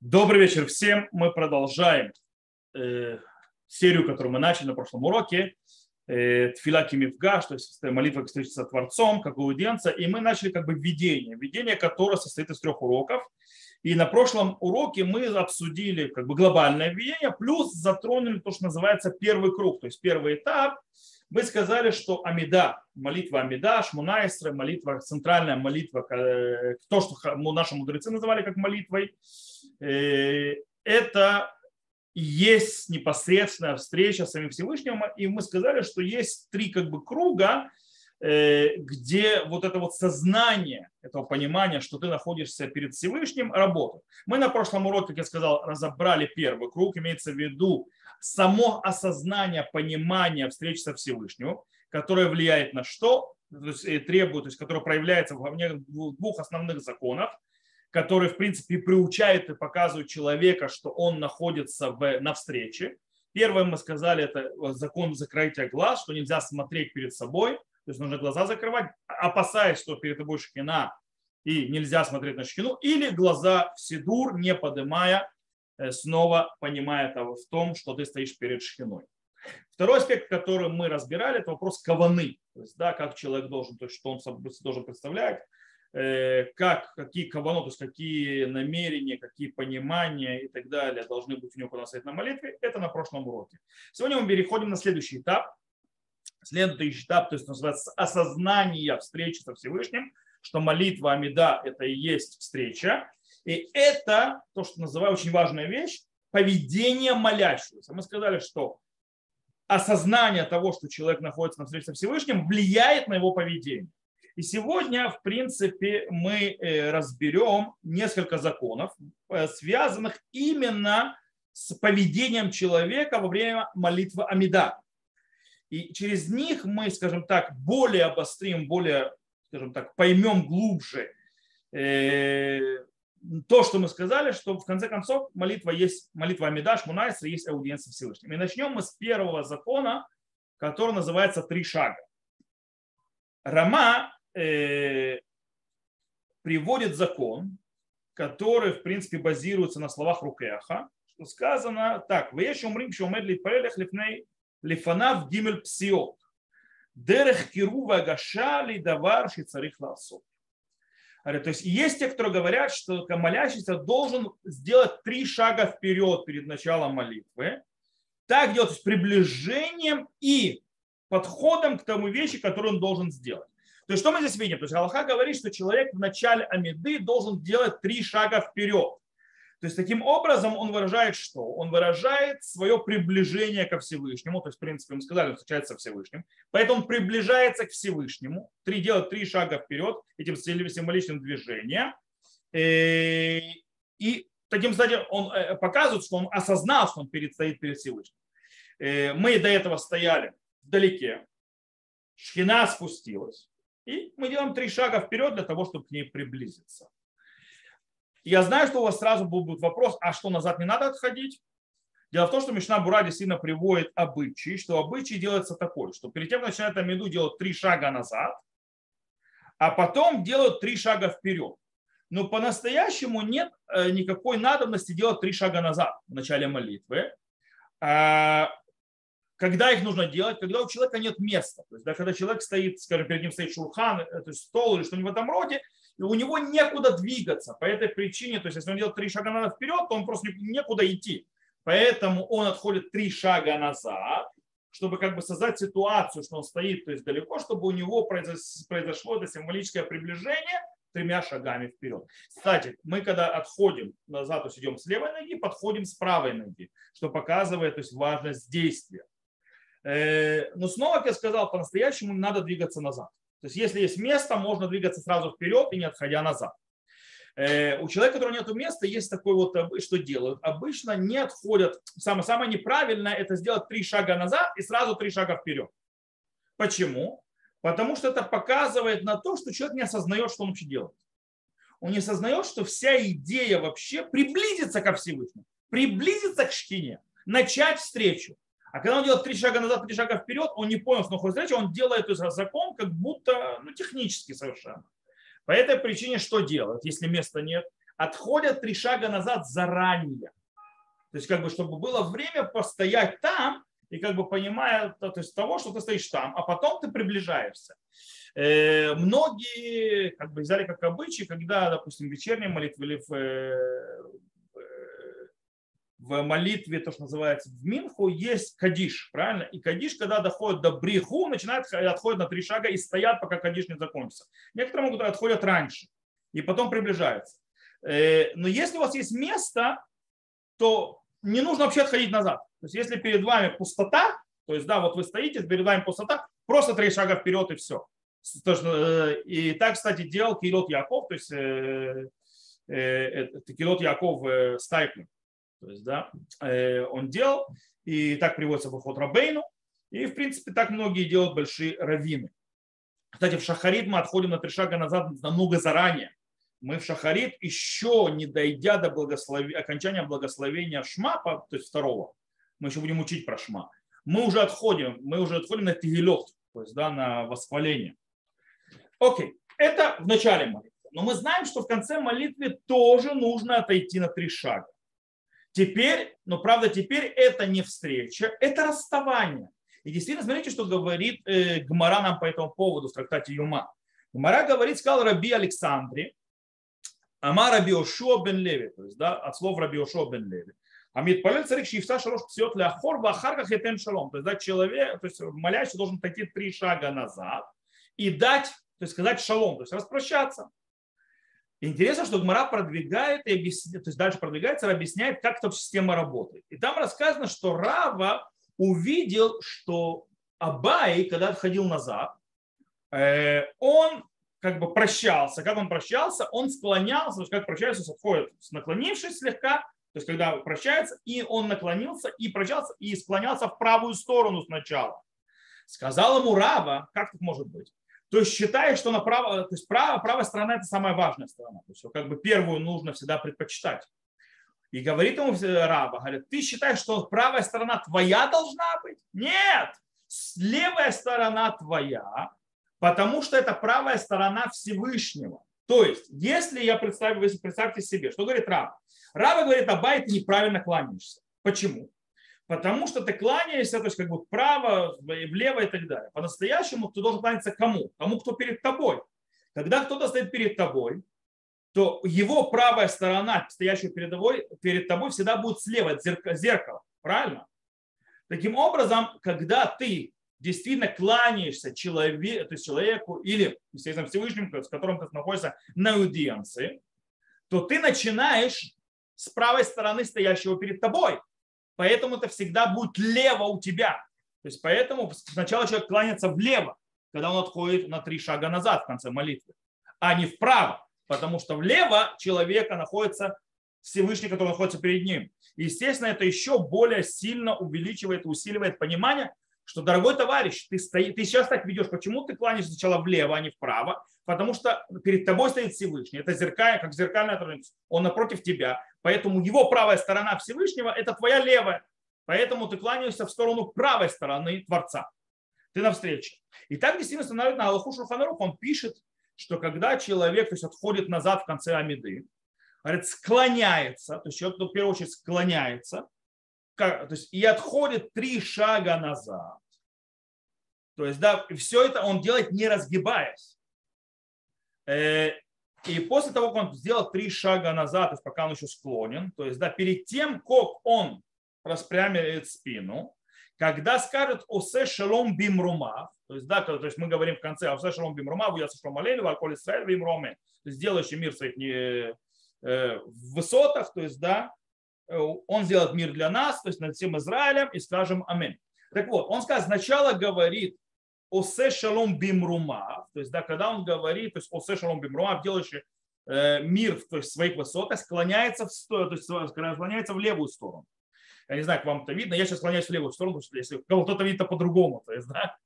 Добрый вечер всем. Мы продолжаем э, серию, которую мы начали на прошлом уроке. Э, Тфила Кимивгаш, то есть молитва к встрече со Творцом, как аудиенция. И мы начали как бы введение. Введение, которое состоит из трех уроков. И на прошлом уроке мы обсудили как бы глобальное введение, плюс затронули то, что называется первый круг, то есть первый этап. Мы сказали, что Амида, молитва Амида, Шмунайсра, молитва, центральная молитва, э, то, что наши мудрецы называли как молитвой, это есть непосредственная встреча с самим Всевышним, и мы сказали, что есть три как бы круга, э, где вот это вот сознание этого понимания, что ты находишься перед Всевышним, работает. Мы на прошлом уроке, как я сказал, разобрали первый круг, имеется в виду само осознание, понимание встречи со Всевышним, которое влияет на что? То есть требует, то есть которое проявляется в двух основных законах, которые, в принципе, приучают и показывают человека, что он находится в, на встрече. Первое мы сказали, это закон закрытия глаз, что нельзя смотреть перед собой, то есть нужно глаза закрывать, опасаясь, что перед тобой шкина, и нельзя смотреть на шкину, или глаза в сидур, не поднимая, э, снова понимая того в том, что ты стоишь перед шкиной. Второй аспект, который мы разбирали, это вопрос каваны. То есть, да, как человек должен, то есть, что он должен представлять, как, какие каваны, то есть какие намерения, какие понимания и так далее должны быть у него на молитве, это на прошлом уроке. Сегодня мы переходим на следующий этап, Следующий этап, то есть называется осознание встречи со Всевышним, что молитва Амида – это и есть встреча. И это то, что называю очень важная вещь, поведение молящегося. Мы сказали, что осознание того, что человек находится на встрече со Всевышним, влияет на его поведение. И сегодня, в принципе, мы э, разберем несколько законов, э, связанных именно с поведением человека во время молитвы Амида. И через них мы, скажем так, более обострим, более, скажем так, поймем глубже э, то, что мы сказали, что в конце концов молитва есть, молитва Амидаш, Мунайса, есть аудиенция Всевышнего. И начнем мы с первого закона, который называется «Три шага». Рама э, приводит закон, который, в принципе, базируется на словах Рукеха, что сказано так, «Вееш умрим, что умед лифпелех лифней лифанав гимель псиот. Дерех киру вагаша ли давар шицарих ласот. То есть есть те, кто говорят, что молящийся должен сделать три шага вперед перед началом молитвы. Так делать с приближением и подходом к тому вещи, которую он должен сделать. То есть что мы здесь видим? То есть Аллаха говорит, что человек в начале Амиды должен делать три шага вперед. То есть таким образом он выражает что? Он выражает свое приближение ко Всевышнему. То есть, в принципе, мы сказали, он встречается со Всевышним. Поэтому он приближается к Всевышнему, три, делает три шага вперед этим символичным движением. Э, и таким, кстати, он э, показывает, что он осознал, что он стоит перед Всевышним. Э, мы до этого стояли вдалеке. Шхина спустилась. И мы делаем три шага вперед для того, чтобы к ней приблизиться. Я знаю, что у вас сразу будет вопрос, а что назад не надо отходить? Дело в том, что Мишна Бура действительно приводит обычай, что обычай делается такой, что перед тем, как начинают Амиду, делают три шага назад, а потом делают три шага вперед. Но по-настоящему нет э, никакой надобности делать три шага назад в начале молитвы. Когда их нужно делать? Когда у человека нет места. То есть, да, когда человек стоит, скажем, перед ним стоит шурхан, то есть стол или что-нибудь в этом роде, и у него некуда двигаться. По этой причине, то есть если он делает три шага назад вперед, то он просто некуда идти. Поэтому он отходит три шага назад, чтобы как бы создать ситуацию, что он стоит то есть далеко, чтобы у него произошло это символическое приближение тремя шагами вперед. Кстати, мы когда отходим назад, то есть идем с левой ноги, подходим с правой ноги, что показывает то есть, важность действия. Э, но снова, как я сказал, по-настоящему надо двигаться назад. То есть если есть место, можно двигаться сразу вперед и не отходя назад. Э, у человека, у которого нет места, есть такое вот, что делают. Обычно не отходят. Самое, самое неправильное – это сделать три шага назад и сразу три шага вперед. Почему? Потому что это показывает на то, что человек не осознает, что он вообще делает. Он не осознает, что вся идея вообще приблизиться ко Всевышнему, приблизиться к шкине, начать встречу. А когда он делает три шага назад, три шага вперед, он не понял, что находится он делает этот закон как будто ну, технически совершенно. По этой причине что делать, если места нет? отходят три шага назад заранее. То есть, как бы, чтобы было время постоять там, и как бы понимая то, то есть того, что ты стоишь там, а потом ты приближаешься. Э, многие как бы взяли как обычай, когда, допустим, вечерняя молитва или в, э, в молитве, то, что называется, в Минху, есть кадиш, правильно? И кадиш, когда доходит до бриху, начинает отходит на три шага и стоят, пока кадиш не закончится. Некоторые могут отходят раньше и потом приближаются. Э, но если у вас есть место, то не нужно вообще отходить назад. То есть если перед вами пустота, то есть да, вот вы стоите, перед вами пустота, просто три шага вперед и все. Э, и так, кстати, делал Кирот Яков, то есть э, Кирот Яков Стайплин. То есть, да, он делал, и так приводится в уход Рабейну, и, в принципе, так многие делают большие раввины. Кстати, в Шахарит мы отходим на три шага назад намного заранее мы в Шахарит, еще не дойдя до благослови... окончания благословения Шма, то есть второго, мы еще будем учить про Шма, мы уже отходим, мы уже отходим на Тигелет, то есть да, на восхваление. Окей, это в начале молитвы. Но мы знаем, что в конце молитвы тоже нужно отойти на три шага. Теперь, но правда, теперь это не встреча, это расставание. И действительно, смотрите, что говорит э, Гмара нам по этому поводу в трактате Юма. Гмара говорит, сказал Раби Александре, Ама Раби Ошуа бен Леви, то есть да, от слов Раби Ошуа бен Леви. А Митпалель царик шифта шарош псиот ляхор вахарках етен шалом. То есть да, человек, то есть молящий должен пойти три шага назад и дать, то есть сказать шалом, то есть распрощаться. Интересно, что Гмара продвигает и объясняет, то есть дальше продвигается объясняет, как эта система работает. И там рассказано, что Рава увидел, что Абай, когда отходил назад, э, он как бы прощался. Как он прощался? Он склонялся, то есть как прощается, отходит, наклонившись слегка, то есть когда прощается, и он наклонился и прощался, и склонялся в правую сторону сначала. Сказал ему Раба, как так может быть? То есть считает, что направо, то есть право, правая сторона это самая важная сторона. То есть как бы первую нужно всегда предпочитать. И говорит ему Раба, говорит, ты считаешь, что правая сторона твоя должна быть? Нет, левая сторона твоя, потому что это правая сторона Всевышнего. То есть, если я представлю, если представьте себе, что говорит Раб? Раб говорит, Абай, ты неправильно кланяешься. Почему? Потому что ты кланяешься, то есть как бы вправо, влево и так далее. По-настоящему ты должен кланяться кому? Кому, кто перед тобой. Когда кто-то стоит перед тобой, то его правая сторона, стоящая перед тобой, перед тобой всегда будет слева от зеркала. Правильно? Таким образом, когда ты действительно кланяешься человеку, то есть человеку или, естественно, Всевышнему, с которым ты находишься на аудиенции, то ты начинаешь с правой стороны стоящего перед тобой. Поэтому это всегда будет лево у тебя. То есть поэтому сначала человек кланяется влево, когда он отходит на три шага назад в конце молитвы, а не вправо, потому что влево человека находится Всевышний, который находится перед ним. естественно, это еще более сильно увеличивает, усиливает понимание, что, дорогой товарищ, ты, стои, ты сейчас так ведешь, почему ты кланяешься сначала влево, а не вправо? Потому что перед тобой стоит Всевышний. Это зеркальное, как зеркальная отражение. Он напротив тебя. Поэтому его правая сторона Всевышнего – это твоя левая. Поэтому ты кланяешься в сторону правой стороны Творца. Ты навстречу. И так действительно становится на Аллаху Шурханарух. Он пишет, что когда человек то есть, отходит назад в конце Амиды, говорит, склоняется, то есть человек в первую очередь склоняется, то есть, и отходит три шага назад. То есть, да, все это он делает не разгибаясь. И после того, как он сделал три шага назад, то есть пока он еще склонен, то есть, да, перед тем, как он распрямит спину, когда скажет «Осе шалом бимрума», то есть, да, то есть мы говорим в конце «Осе шалом бимрума, я шалом алейну, валколь Исраэль бимруме», то есть делающий мир своих не, э, в высотах, то есть, да, Э, он сделает мир для нас, то есть над всем Израилем, и скажем Аминь. Так вот, он скажет, сначала говорит Осе шалом бимрума, то есть, да, когда он говорит, то есть Осе шалом бимрума, делающий э, мир то есть, в своих высотах, склоняется в, то есть, склоняется в левую сторону. Я не знаю, как вам это видно, я сейчас склоняюсь в левую сторону, потому что если кого-то видит, то по-другому, то есть, да,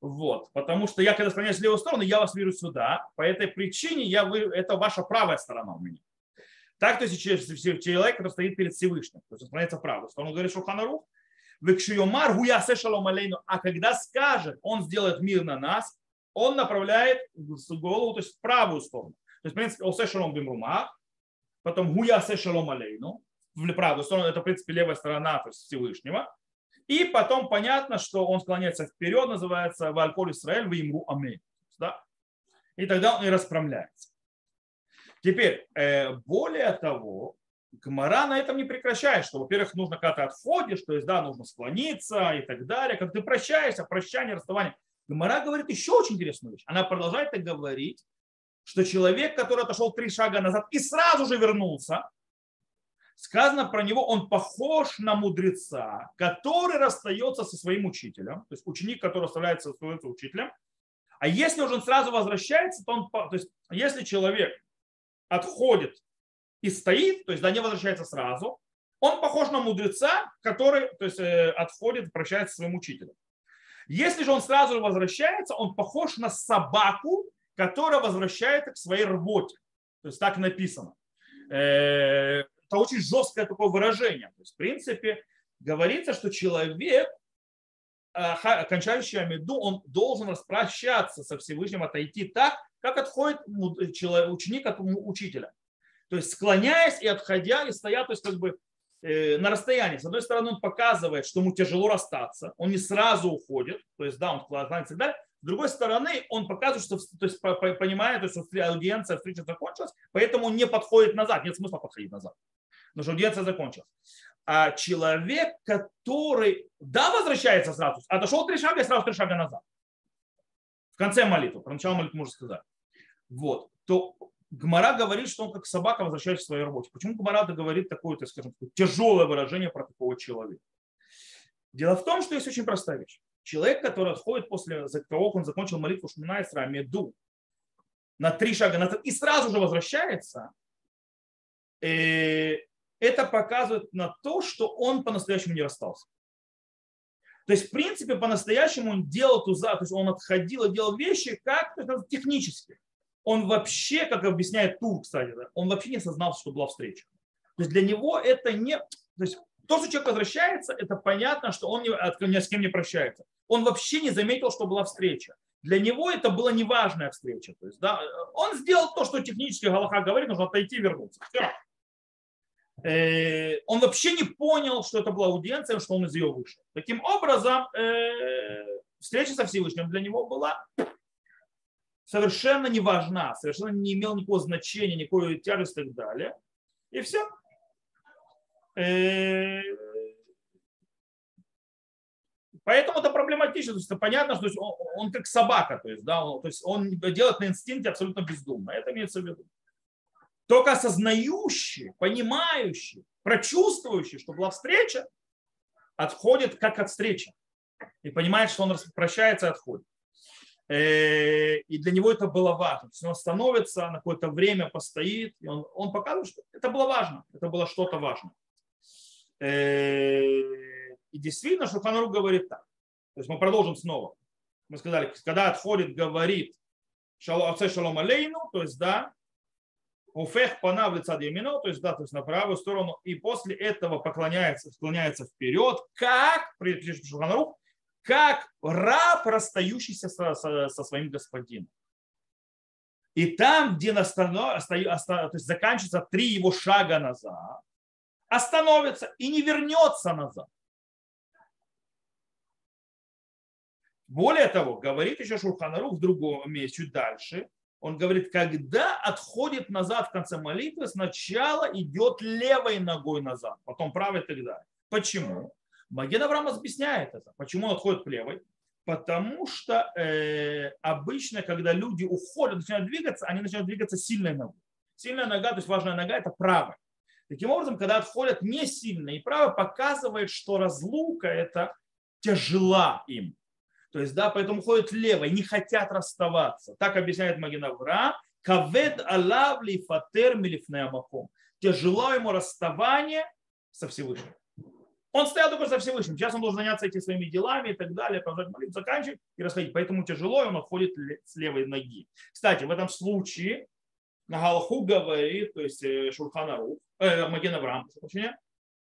вот, потому что я, когда склоняюсь в левую сторону, я вас вижу сюда, по этой причине я вы, это ваша правая сторона у меня. Так, то есть человек, который стоит перед Всевышним, то есть он склоняется в правую сторону, говорит Шуханарух, Векшиомар гуясе шалом алейну. А когда скажет, он сделает мир на нас, он направляет голову, то есть в правую сторону. То есть, в принципе, осе шалом бимрума, потом гуясе шалом алейну, в правую сторону, это, в принципе, левая сторона то есть Всевышнего, и потом понятно, что он склоняется вперед, называется Вальколь Исраэль, ему амей. Да? И тогда он и расправляется. Теперь, э, более того, Гмара на этом не прекращает, что, во-первых, нужно когда ты отходишь, то есть, да, нужно склониться и так далее. Как ты прощаешься, прощание, расставание. Гмара говорит еще очень интересную вещь. Она продолжает так говорить, что человек, который отошел три шага назад и сразу же вернулся, сказано про него, он похож на мудреца, который расстается со своим учителем, то есть ученик, который расставляется со своим учителем, а если уже он сразу возвращается, то он, то есть если человек отходит и стоит, то есть да, не возвращается сразу, он похож на мудреца, который то есть, э, отходит, прощается своим учителем. Если же он сразу возвращается, он похож на собаку, которая возвращается к своей работе. То есть так написано. Э, это очень жесткое такое выражение. То есть, в принципе, говорится, что человек, окончающий Амиду, он должен распрощаться со Всевышним, отойти так, как отходит ученик от учителя. То есть склоняясь и отходя, и стоя, то есть как бы э, на расстоянии. С одной стороны, он показывает, что ему тяжело расстаться, он не сразу уходит, то есть да, он кланяется и так далее. С другой стороны, он показывает, что то есть, понимает, то есть, что аудиенция, встреча закончилась, поэтому он не подходит назад, нет смысла подходить назад потому что аудиенция закончилась. А человек, который, да, возвращается сразу, отошел три шага и сразу три шага назад. В конце молитвы, про начало молитвы можно сказать. Вот, то Гмара говорит, что он как собака возвращается к своей работе. Почему Гмара говорит такое, так скажем, тяжелое выражение про такого человека? Дело в том, что есть очень простая вещь. Человек, который отходит после того, как он закончил молитву Шмина Исра, Меду, на три шага назад и сразу же возвращается, э, это показывает на то, что он по-настоящему не расстался. То есть, в принципе, по-настоящему он делал туза, то есть он отходил и делал вещи как технически. Он вообще, как объясняет Тур, кстати, он вообще не осознал, что была встреча. То есть для него это не... То есть то, что человек возвращается, это понятно, что он ни, с кем не прощается. Он вообще не заметил, что была встреча. Для него это была неважная встреча. То есть, да, он сделал то, что технически Галаха говорит, нужно отойти и вернуться. Все. Э, он вообще не понял, что это была аудиенция, что он из ее вышел. Таким образом, э, встреча со Всевышним для него была совершенно не важна, совершенно не имела никакого значения, никакой тяжести и так далее. И все. Э, поэтому это проблематично. То есть это понятно, что он, он как собака, то есть, да, он, то есть он делает на инстинкте абсолютно бездумно. Это имеется в виду. Только осознающий, понимающий, прочувствующий, что была встреча, отходит как от встречи. И понимает, что он прощается и отходит. Э, и для него это было важно. То есть он становится на какое-то время, постоит, и он, он показывает, что это было важно, это было что-то важное. Э, и действительно, что Шуханрук говорит так. То есть мы продолжим снова. Мы сказали, когда отходит, говорит отце шалом алейну, то есть, да, Уфех пана в лица Демино, то есть, да, то есть на правую сторону, и после этого поклоняется, склоняется вперед, как, пишет Шуханарух, как раб, расстающийся со, со, со своим господином. И там, где настанов, то есть заканчивается три его шага назад, остановится и не вернется назад. Более того, говорит еще Шурханарух в другом месте, чуть дальше, он говорит, когда отходит назад в конце молитвы, сначала идет левой ногой назад, потом правой и так далее. Почему? Маген Авраам объясняет это. Почему он отходит к левой? Потому что э, обычно, когда люди уходят, начинают двигаться, они начинают двигаться сильной ногой. Сильная нога, то есть важная нога, это правая. Таким образом, когда отходят не сильно и правая, показывает, что разлука это тяжела им. То есть, да, поэтому ходят левой, не хотят расставаться. Так объясняет Маген Авраам. Кавед алавли фатер милифнеамаком. Тяжело ему расставание со Всевышним. Он стоял только со Всевышним. Сейчас он должен заняться этими своими делами и так далее, продолжать молитву, заканчивать и расходить. Поэтому тяжело, и он отходит с левой ноги. Кстати, в этом случае на Галаху говорит, то есть э, Шурханарух, э, Маген Авраам,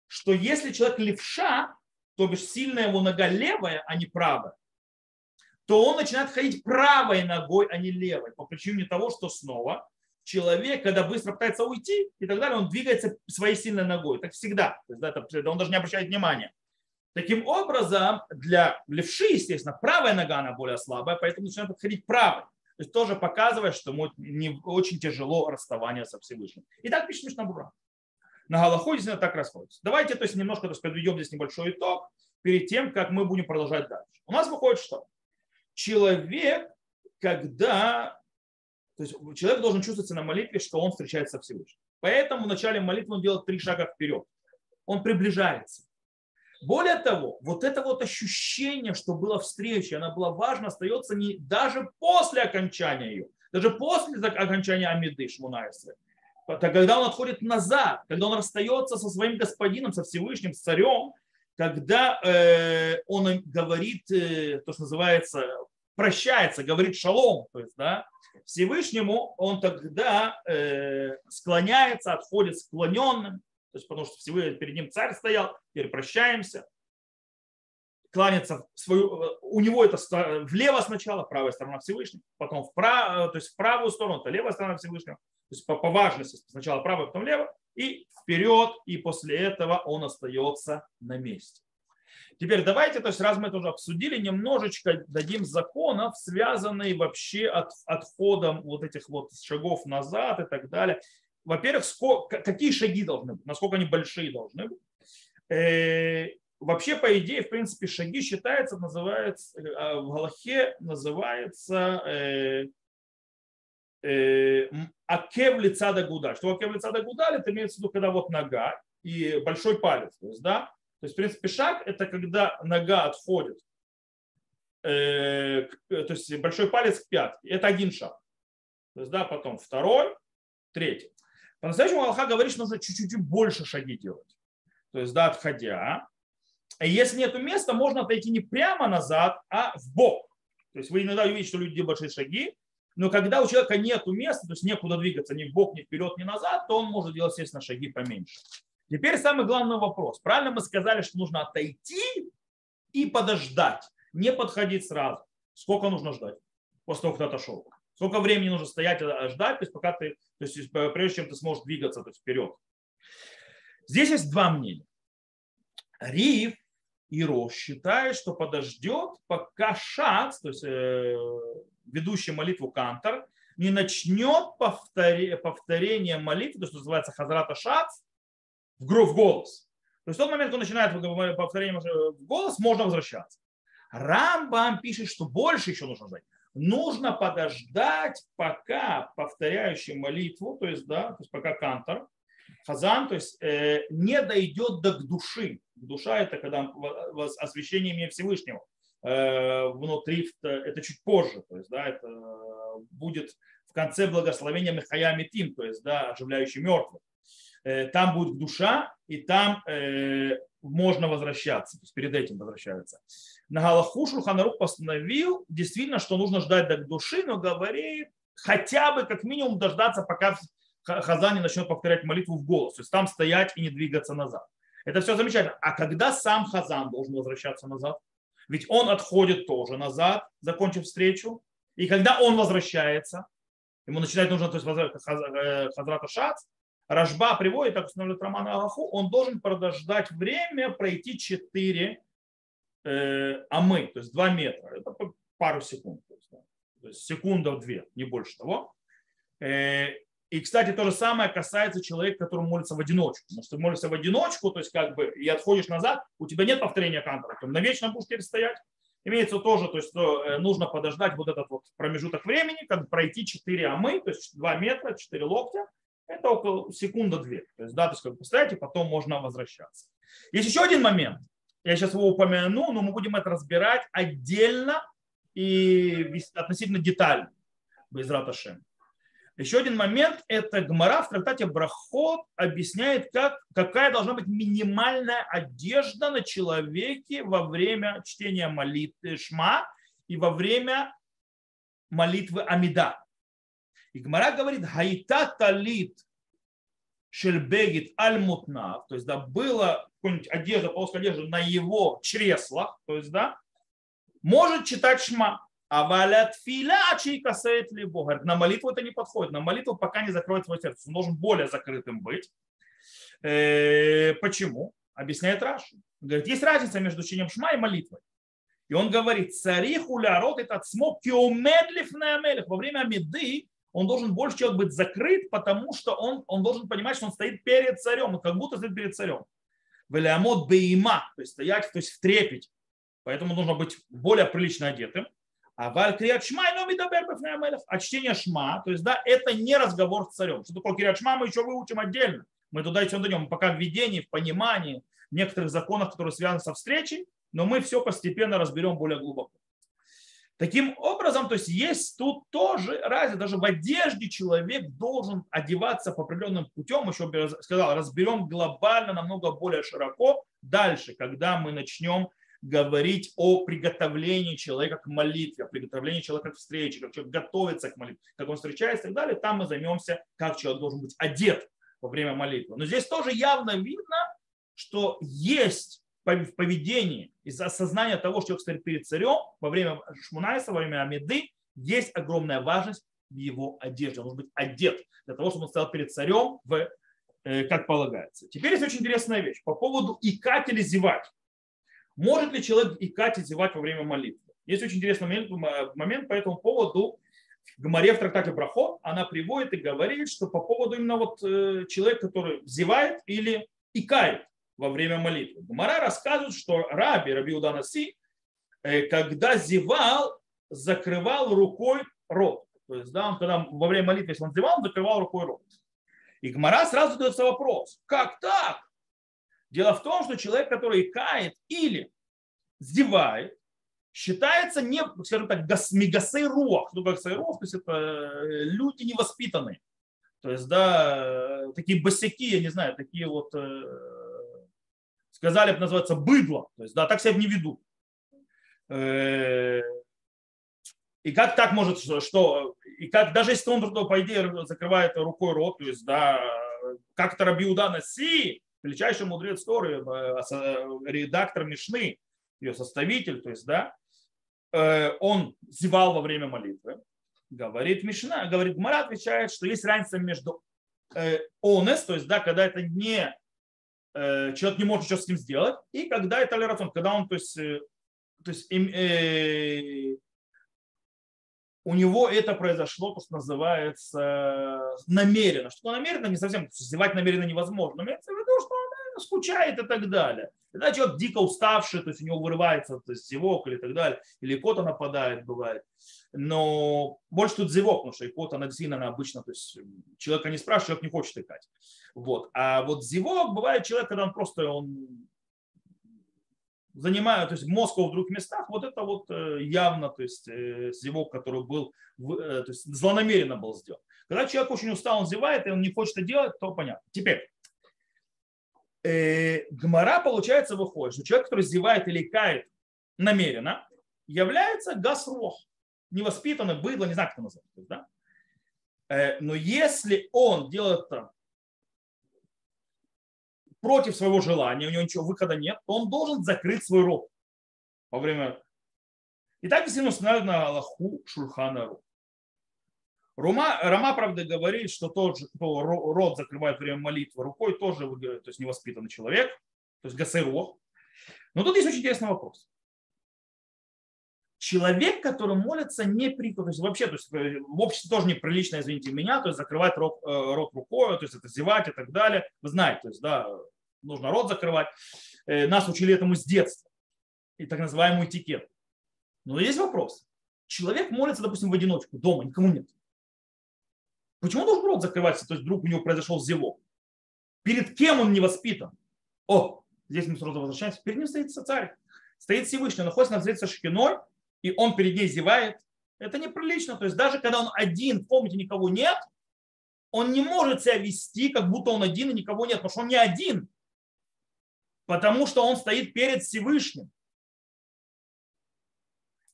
что если человек левша, то бишь сильная его нога левая, а не правая, то он начинает ходить правой ногой, а не левой, по причине того, что снова человек, когда быстро пытается уйти и так далее, он двигается своей сильной ногой. Так всегда. То есть, да, это, он даже не обращает внимания. Таким образом, для левши, естественно, правая нога, она более слабая, поэтому начинает подходить правой. То есть тоже показывает, что ему не очень тяжело расставание со Всевышним. И так пишет Мишнабура. На Галаху действительно так расходится. Давайте то есть, немножко то есть, подведем здесь небольшой итог перед тем, как мы будем продолжать дальше. У нас выходит что? Человек, когда... То есть человек должен чувствовать на молитве, что он встречается со Всевышним. Поэтому в начале молитвы он делает три шага вперед. Он приближается. Более того, вот это вот ощущение, что была встреча, она была важна, остается не даже после окончания ее, даже после окончания Амиды Шмунайсы. Когда он отходит назад, когда он расстается со своим господином, со Всевышним, с царем, когда э, он говорит, э, то, что называется, прощается, говорит шалом, то есть, да, Всевышнему, он тогда э, склоняется, отходит склоненным, то есть потому что Всевышний перед ним царь стоял, теперь прощаемся. Кланяться в свою, у него это влево сначала, правая сторона Всевышнего, потом вправо, то есть в правую сторону, то левая сторона Всевышнего. То есть по, по важности сначала правая, потом лево, и вперед, и после этого он остается на месте. Теперь давайте, то есть раз мы это уже обсудили, немножечко дадим законов, связанные вообще от отходом вот этих вот шагов назад и так далее во-первых, сколько, какие шаги должны быть, насколько они большие должны быть. Э, вообще, по идее, в принципе, шаги считается, называется, э, в Галахе называется э, э, акев лица до гуда. Что акев лица до гуда, это имеется в виду, когда вот нога и большой палец. То есть, да? То есть, в принципе, шаг это когда нога отходит, э, то есть большой палец к пятке. Это один шаг. То есть, да, потом второй, третий. По-настоящему Аллаха говорит, что нужно чуть-чуть больше шаги делать. То есть, да, отходя. И если нет места, можно отойти не прямо назад, а в бок. То есть вы иногда увидите, что люди делают большие шаги, но когда у человека нет места, то есть некуда двигаться ни в бок, ни вперед, ни назад, то он может делать, естественно, шаги поменьше. Теперь самый главный вопрос. Правильно мы сказали, что нужно отойти и подождать, не подходить сразу. Сколько нужно ждать после того, как ты отошел? Сколько времени нужно стоять и ждать, то есть пока ты, то есть прежде чем ты сможешь двигаться то есть вперед. Здесь есть два мнения. Риф и Рош считают, что подождет, пока Шац, то есть э, ведущий молитву Кантор, не начнет повторение, повторение молитвы, то, что называется Хазрата Шац, в, голос. То есть в тот момент, когда начинает повторение в голос, можно возвращаться. Рамбам пишет, что больше еще нужно ждать нужно подождать, пока повторяющий молитву, то есть, да, то есть пока кантор, хазан, то есть э, не дойдет до души. Душа это когда освящение имя Всевышнего. Э, внутри это чуть позже, то есть, да, это будет в конце благословения Михая Митим, то есть, да, оживляющий мертвых. Э, там будет душа, и там э, можно возвращаться, то есть перед этим возвращаются. На Галаху Шурханарух постановил действительно, что нужно ждать до души, но говорит хотя бы как минимум дождаться, пока Хазани начнет повторять молитву в голос, то есть там стоять и не двигаться назад. Это все замечательно. А когда сам Хазан должен возвращаться назад? Ведь он отходит тоже назад, закончив встречу. И когда он возвращается, ему начинает нужно, то есть э, Хазрата Шац, Рожба приводит, так устанавливает Роман Аллаху, он должен подождать время пройти 4 э, амы, то есть 2 метра. Это пару секунд. То есть, да. то есть секунда две, не больше того. Э, и, кстати, то же самое касается человека, который молится в одиночку. Потому что ты молишься в одиночку, то есть как бы и отходишь назад, у тебя нет повторения кантора, ты навечно будешь теперь стоять. Имеется тоже, то есть что э, нужно подождать вот этот вот промежуток времени, как пройти 4 амы, то есть 2 метра, 4 локтя, это около секунды-две. То есть, да, то есть как поставить, и потом можно возвращаться. Есть еще один момент. Я сейчас его упомяну, но мы будем это разбирать отдельно и относительно детально. Без раташем. Еще один момент – это Гмара в трактате Брахот объясняет, как, какая должна быть минимальная одежда на человеке во время чтения молитвы Шма и во время молитвы Амида. И Гмара говорит, хайта талит шельбегит аль-мутнав, то есть, да, было какая-нибудь одежда, полоска одежды на его чреслах, то есть, да, может читать шма. А валят филячи касает ли Бога. На молитву это не подходит. На молитву пока не закроет свое сердце. Он должен более закрытым быть. Э, почему? Объясняет Рашу. Говорит, есть разница между чтением шма и молитвой. И он говорит, царих улярот этот смог киомедлив на Во время меды он должен больше человек быть закрыт, потому что он, он должен понимать, что он стоит перед царем, он как будто стоит перед царем. Велиамот бейма, то есть стоять, то есть в трепете. Поэтому нужно быть более прилично одетым. А валь крият шма номидабер А чтение шма, то есть да, это не разговор с царем. Что такое крият шма, мы еще выучим отдельно. Мы туда еще дойдем. Пока в видении, в понимании некоторых законов, которые связаны со встречей, но мы все постепенно разберем более глубоко. Таким образом, то есть есть тут тоже разница, даже в одежде человек должен одеваться по определенным путем, еще сказал, разберем глобально, намного более широко. Дальше, когда мы начнем говорить о приготовлении человека к молитве, о приготовлении человека к встрече, как человек готовится к молитве, как он встречается и так далее, там мы займемся, как человек должен быть одет во время молитвы. Но здесь тоже явно видно, что есть в поведении, из-за осознания того, что человек стоит перед царем во время Шмунайса, во время Амиды, есть огромная важность в его одежде. Он должен быть одет для того, чтобы он стоял перед царем, в, э, как полагается. Теперь есть очень интересная вещь по поводу икать или зевать. Может ли человек икать и зевать во время молитвы? Есть очень интересный момент, момент по этому поводу. В Гамаре в трактате Брахот она приводит и говорит, что по поводу именно вот э, человека, который зевает или икает во время молитвы. Гмара рассказывает, что Раби, Раби Уданаси, э, когда зевал, закрывал рукой рот. То есть, да, он когда во время молитвы, если он зевал, он закрывал рукой рот. И Гмара сразу задается вопрос, как так? Дело в том, что человек, который кает или зевает, считается не, скажем так, мегасей руах. Ну, как то есть это э, люди невоспитанные. То есть, да, такие босяки, я не знаю, такие вот э, сказали бы, называется быдло. То есть, да, так себя не ведут. Э, и как так может, что, и как, даже если он, по идее, закрывает рукой рот, то есть, да, как это Рабиуда Наси, величайший мудрец Торы, э, редактор Мишны, ее составитель, то есть, да, э, он зевал во время молитвы, говорит Мишна, говорит Гмара отвечает, что есть разница между онес, то есть, да, когда это не Э, человек не может ничего с ним сделать, и когда это толерацион, когда он, то есть, э, то есть э, у него это произошло, то, что называется намеренно. Что намеренно, не совсем, издевать намеренно невозможно. Но скучает и так далее. Когда человек дико уставший, то есть у него вырывается то есть, зевок или так далее, или кота нападает, бывает. Но больше тут зевок, потому что икота, она действительно она обычно, то есть человека не спрашивает, человек не хочет икать. Вот. А вот зевок бывает человек, когда он просто он занимает, то есть мозг в других местах, вот это вот э, явно, то есть э, зевок, который был, э, то есть злонамеренно был сделан. Когда человек очень устал, он зевает, и он не хочет это делать, то понятно. Теперь, э, гмора, получается, выходит, что человек, который зевает или кает намеренно, является гасрох, невоспитанный, быдло, не знаю, как это назвать. Да? Э, но если он делает это против своего желания, у него ничего выхода нет, то он должен закрыть свой рот во время. И так действительно устанавливают на Аллаху Шульхана Ру. Рома, Рома, правда, говорит, что тот, кто рот закрывает время молитвы рукой, тоже то есть невоспитанный человек, то есть гасейрох. Но тут есть очень интересный вопрос. Человек, который молится не при... То есть вообще, то есть э, в обществе тоже неприлично, извините меня, то есть закрывать рот, э, рот рукой, то есть это зевать и так далее. Вы знаете, то есть, да, нужно рот закрывать. Э, нас учили этому с детства. И так называемый этикет. Но есть вопрос. Человек молится, допустим, в одиночку, дома, никому нет. Почему он должен рот закрываться? То есть вдруг у него произошел зевок. Перед кем он не воспитан? О, здесь мы сразу возвращаемся. Перед ним стоит царь. Стоит Всевышний, он находится на встрече со Шхиной, и он перед ней зевает. Это неприлично. То есть даже когда он один, в комнате никого нет, он не может себя вести, как будто он один и никого нет, потому что он не один потому что он стоит перед Всевышним.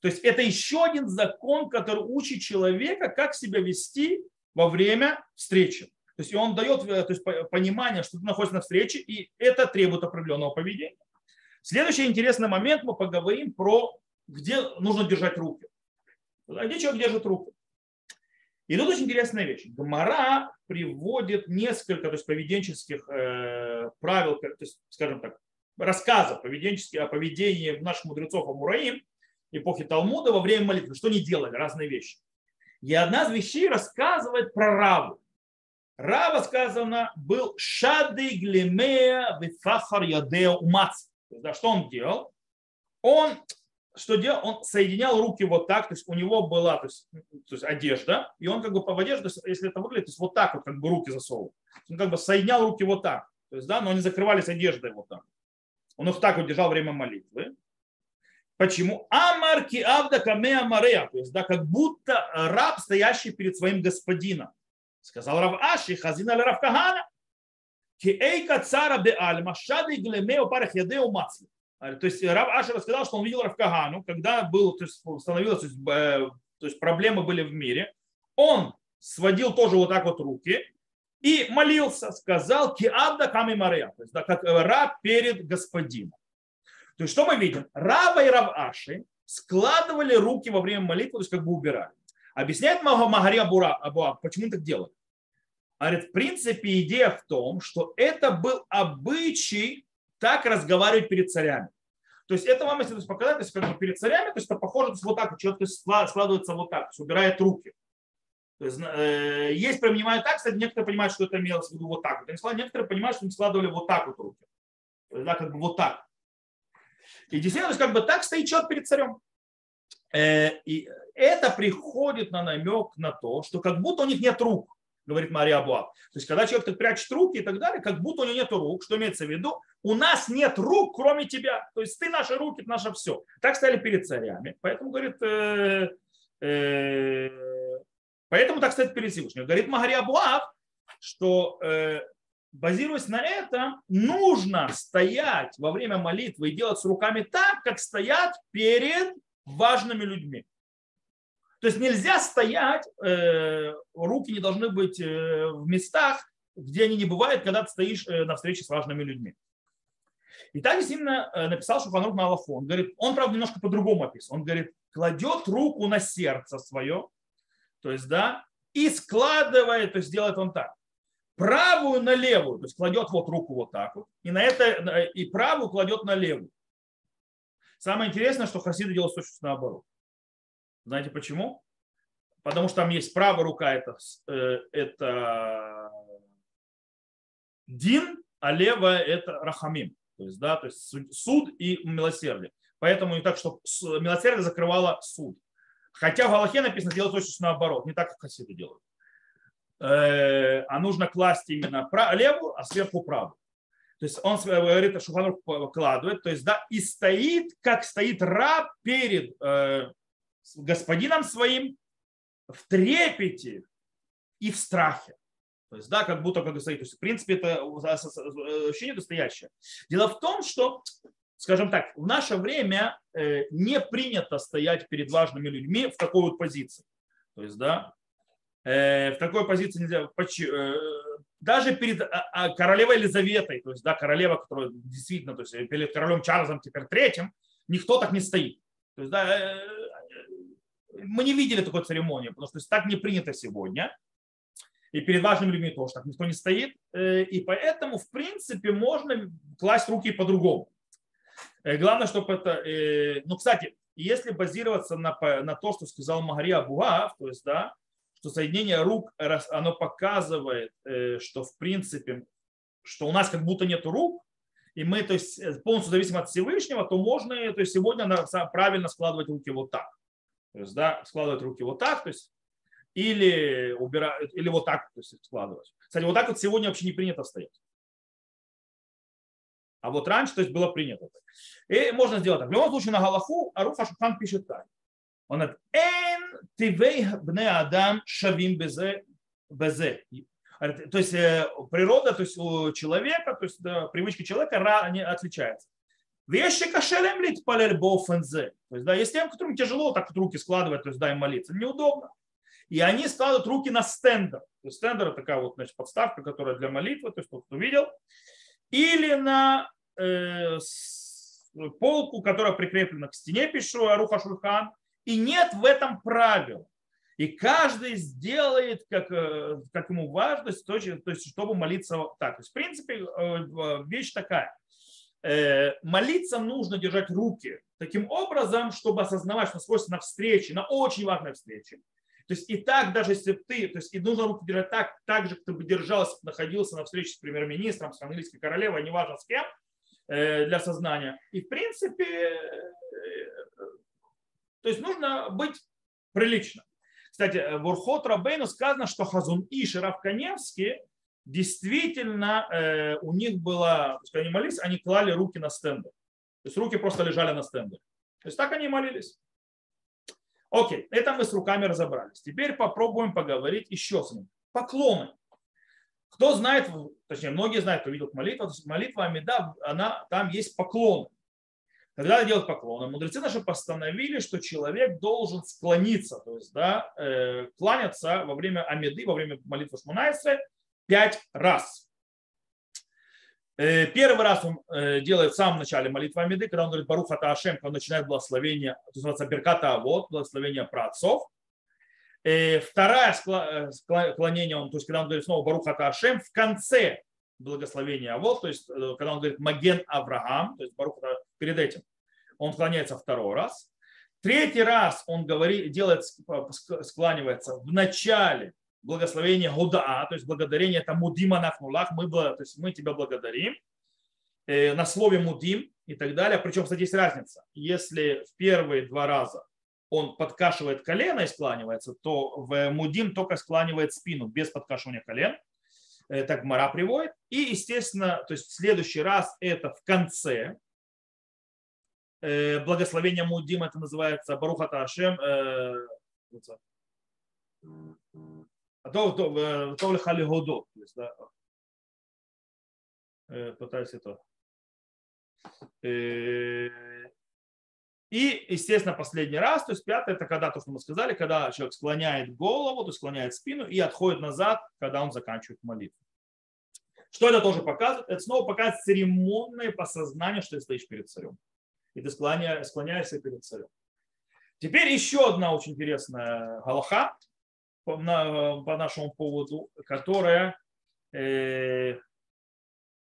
То есть это еще один закон, который учит человека, как себя вести во время встречи. То есть он дает э, то есть, понимание, что ты находишься на встрече, и это требует определенного поведения. Следующий интересный момент мы поговорим про, где нужно держать руки. Где человек держит руку. И тут очень интересная вещь. Гмара приводит несколько то есть, поведенческих э, правил, то есть, скажем так, рассказов поведенческих о поведении наших мудрецов Амураим эпохи Талмуда во время молитвы. Что они делали? Разные вещи. И одна из вещей рассказывает про Раву. Рава сказано был шады глемея вифахар ядео умац. Да, что он делал? Он что делал? Он соединял руки вот так, то есть у него была то есть, то есть одежда, и он как бы по одежде, если это выглядит, то есть вот так вот как бы руки засовывал. Он как бы соединял руки вот так, то есть, да, но они закрывались одеждой вот так. Он их так вот держал время молитвы. Почему? Амарки авда камеа марея, то есть, да, как будто раб, стоящий перед своим господином. Сказал Рав Аши, хазина Рав Кагана. Ки эйка цара бе альма, шады глемео парах ядео масли. То есть Рав Ашер рассказал, что он видел Равкагану, когда был, то есть, становилось, то есть, э, то есть проблемы были в мире. Он сводил тоже вот так вот руки и молился, сказал Киабда Ками Мария, то есть да, как раб перед господином. То есть что мы видим? Раба и Рав Аши складывали руки во время молитвы, то есть как бы убирали. Объясняет Магария Абуа, почему так делают. Говорит, в принципе, идея в том, что это был обычай так разговаривать перед царями. То есть это вам, если показать, то есть как бы перед царями, то есть это похоже, то есть вот так, человек складывается вот так, то есть убирает руки. То есть, э, есть понимают так, кстати, некоторые понимают, что это имелось в виду вот так вот. Некоторые понимают, что они складывали вот так вот руки. Да, как бы вот так. И есть, как бы так стоит человек перед царем. Э, и это приходит на намек на то, что как будто у них нет рук говорит Мария Абуа. То есть, когда человек так прячет руки и так далее, как будто у него нет рук, что имеется в виду, у нас нет рук, кроме тебя. То есть, ты наши руки, наше все. Так стали перед царями. Поэтому, говорит, э, э, поэтому так стоит перед Всевышним. Говорит Мария Абуа, что базируясь на этом, нужно стоять во время молитвы и делать с руками так, как стоят перед важными людьми. То есть нельзя стоять, э, руки не должны быть э, в местах, где они не бывают, когда ты стоишь э, на встрече с важными людьми. И так действительно написал Шуханрух на Аллаху. Он говорит, он, правда, немножко по-другому описал. Он говорит, кладет руку на сердце свое, то есть, да, и складывает, то есть делает он так. Правую на левую, то есть кладет вот руку вот так вот, и на это, и правую кладет на левую. Самое интересное, что хасиды делают точно наоборот. Знаете почему? Потому что там есть правая рука, это, э, это дин, а левая это рахамим. То есть, да, то есть суд и милосердие. Поэтому не так, что милосердие закрывало суд. Хотя в Галахе написано делать точно наоборот, не так, как хасиды делают. Э, а нужно класть именно левую, а сверху правую. То есть он говорит, что Шуханрух вкладывает, то есть да, и стоит, как стоит раб перед э, господином своим в трепете и в страхе. То есть, да, как будто как стоит. То есть, в принципе, это ощущение настоящее. Дело в том, что, скажем так, в наше время э, не принято стоять перед важными людьми в такой вот позиции. То есть, да, э, в такой позиции нельзя. Э, даже перед а, а, королевой Елизаветой, то есть, да, королева, которая действительно, то есть, перед королем Чарльзом теперь третьим, никто так не стоит. То есть, да, мы не видели такой церемонии, потому что так не принято сегодня. И перед важными людьми тоже так никто не стоит. Э, и поэтому, в принципе, можно класть руки по-другому. Э, главное, чтобы это... Э, ну, кстати, если базироваться на, на то, что сказал Магария Бугав, то есть, да, что соединение рук, оно показывает, что, в принципе, что у нас как будто нет рук, и мы то есть, полностью зависим от Всевышнего, то можно то есть, сегодня правильно складывать руки вот так. То есть, да, складывать руки вот так, то есть, или убирают, или вот так, то есть складывать. Кстати, вот так вот сегодня вообще не принято стоять. А вот раньше, то есть было принято. И можно сделать так. В любом случае на Галаху Аруфа Шухан пишет так. Он говорит, эн тивей бне адам шавим безе безе. То есть э, природа, то есть у человека, то есть да, привычки человека не отличаются. Вещи кошелем лить палель бофензе. То есть, да, есть тем, которым тяжело так вот руки складывать, то есть, да, им молиться, неудобно. И они складывают руки на стендер. То есть стендер такая вот значит, подставка, которая для молитвы, то есть тот, кто видел. Или на э, полку, которая прикреплена к стене, пишу Аруха Шульхан, И нет в этом правил. И каждый сделает, как, э, как ему важно, то есть, чтобы молиться так. То есть, в принципе, э, вещь такая. Э, молиться нужно держать руки таким образом, чтобы осознавать, что находишься на встрече, на очень важной встрече. То есть и так, даже если ты, то есть и нужно руки держать так, так же, как ты бы держался, находился на встрече с премьер-министром, с английской королевой, неважно с кем, для сознания. И в принципе, то есть нужно быть прилично. Кстати, э, в Урхот Рабейну сказано, что Хазун Иш и Равканевский действительно э, у них было, есть они молились, они клали руки на стенды. То есть руки просто лежали на стенды. То есть так они молились. Окей, это мы с руками разобрались. Теперь попробуем поговорить еще с ним. Поклоны. Кто знает, точнее, многие знают, кто видел молитву, молитва Амида, она, там есть поклоны. Когда делать поклоны, мудрецы наши постановили, что человек должен склониться, то есть да, э, кланяться во время Амиды, во время молитвы Шмунайса пять раз. Э, первый раз он э, делает в самом начале молитвы Амиды, когда он говорит Баруха Таашем, когда он начинает благословение, то называется Берката Авод, благословение праотцов. Э, второе склонение, он, то есть когда он говорит снова Баруха Таашем, в конце благословения Авод, то есть когда он говорит Маген Авраам, то есть Баруха перед этим он склоняется второй раз. Третий раз он говорит, делает, склонивается в начале благословения Гудаа, то есть благодарение это Мудима Нахнулах, мы, то есть мы тебя благодарим, э, на слове Мудим и так далее. Причем, кстати, есть разница. Если в первые два раза он подкашивает колено и скланивается, то в Мудим только скланивает спину без подкашивания колен. Так Мара приводит. И, естественно, то есть в следующий раз это в конце, Э, благословение Мудим, это называется Барухата Ашем, э, а то, то, то лихали годо, э, пытаюсь это. И, естественно, последний раз, то есть пятый, это когда, то, что мы сказали, когда человек склоняет голову, то есть склоняет спину и отходит назад, когда он заканчивает молитву. Что это тоже показывает? Это снова показывает церемонное посознание, что ты стоишь перед царем и ты склоняешься перед царем. Теперь еще одна очень интересная галаха по, на, по нашему поводу, которая э,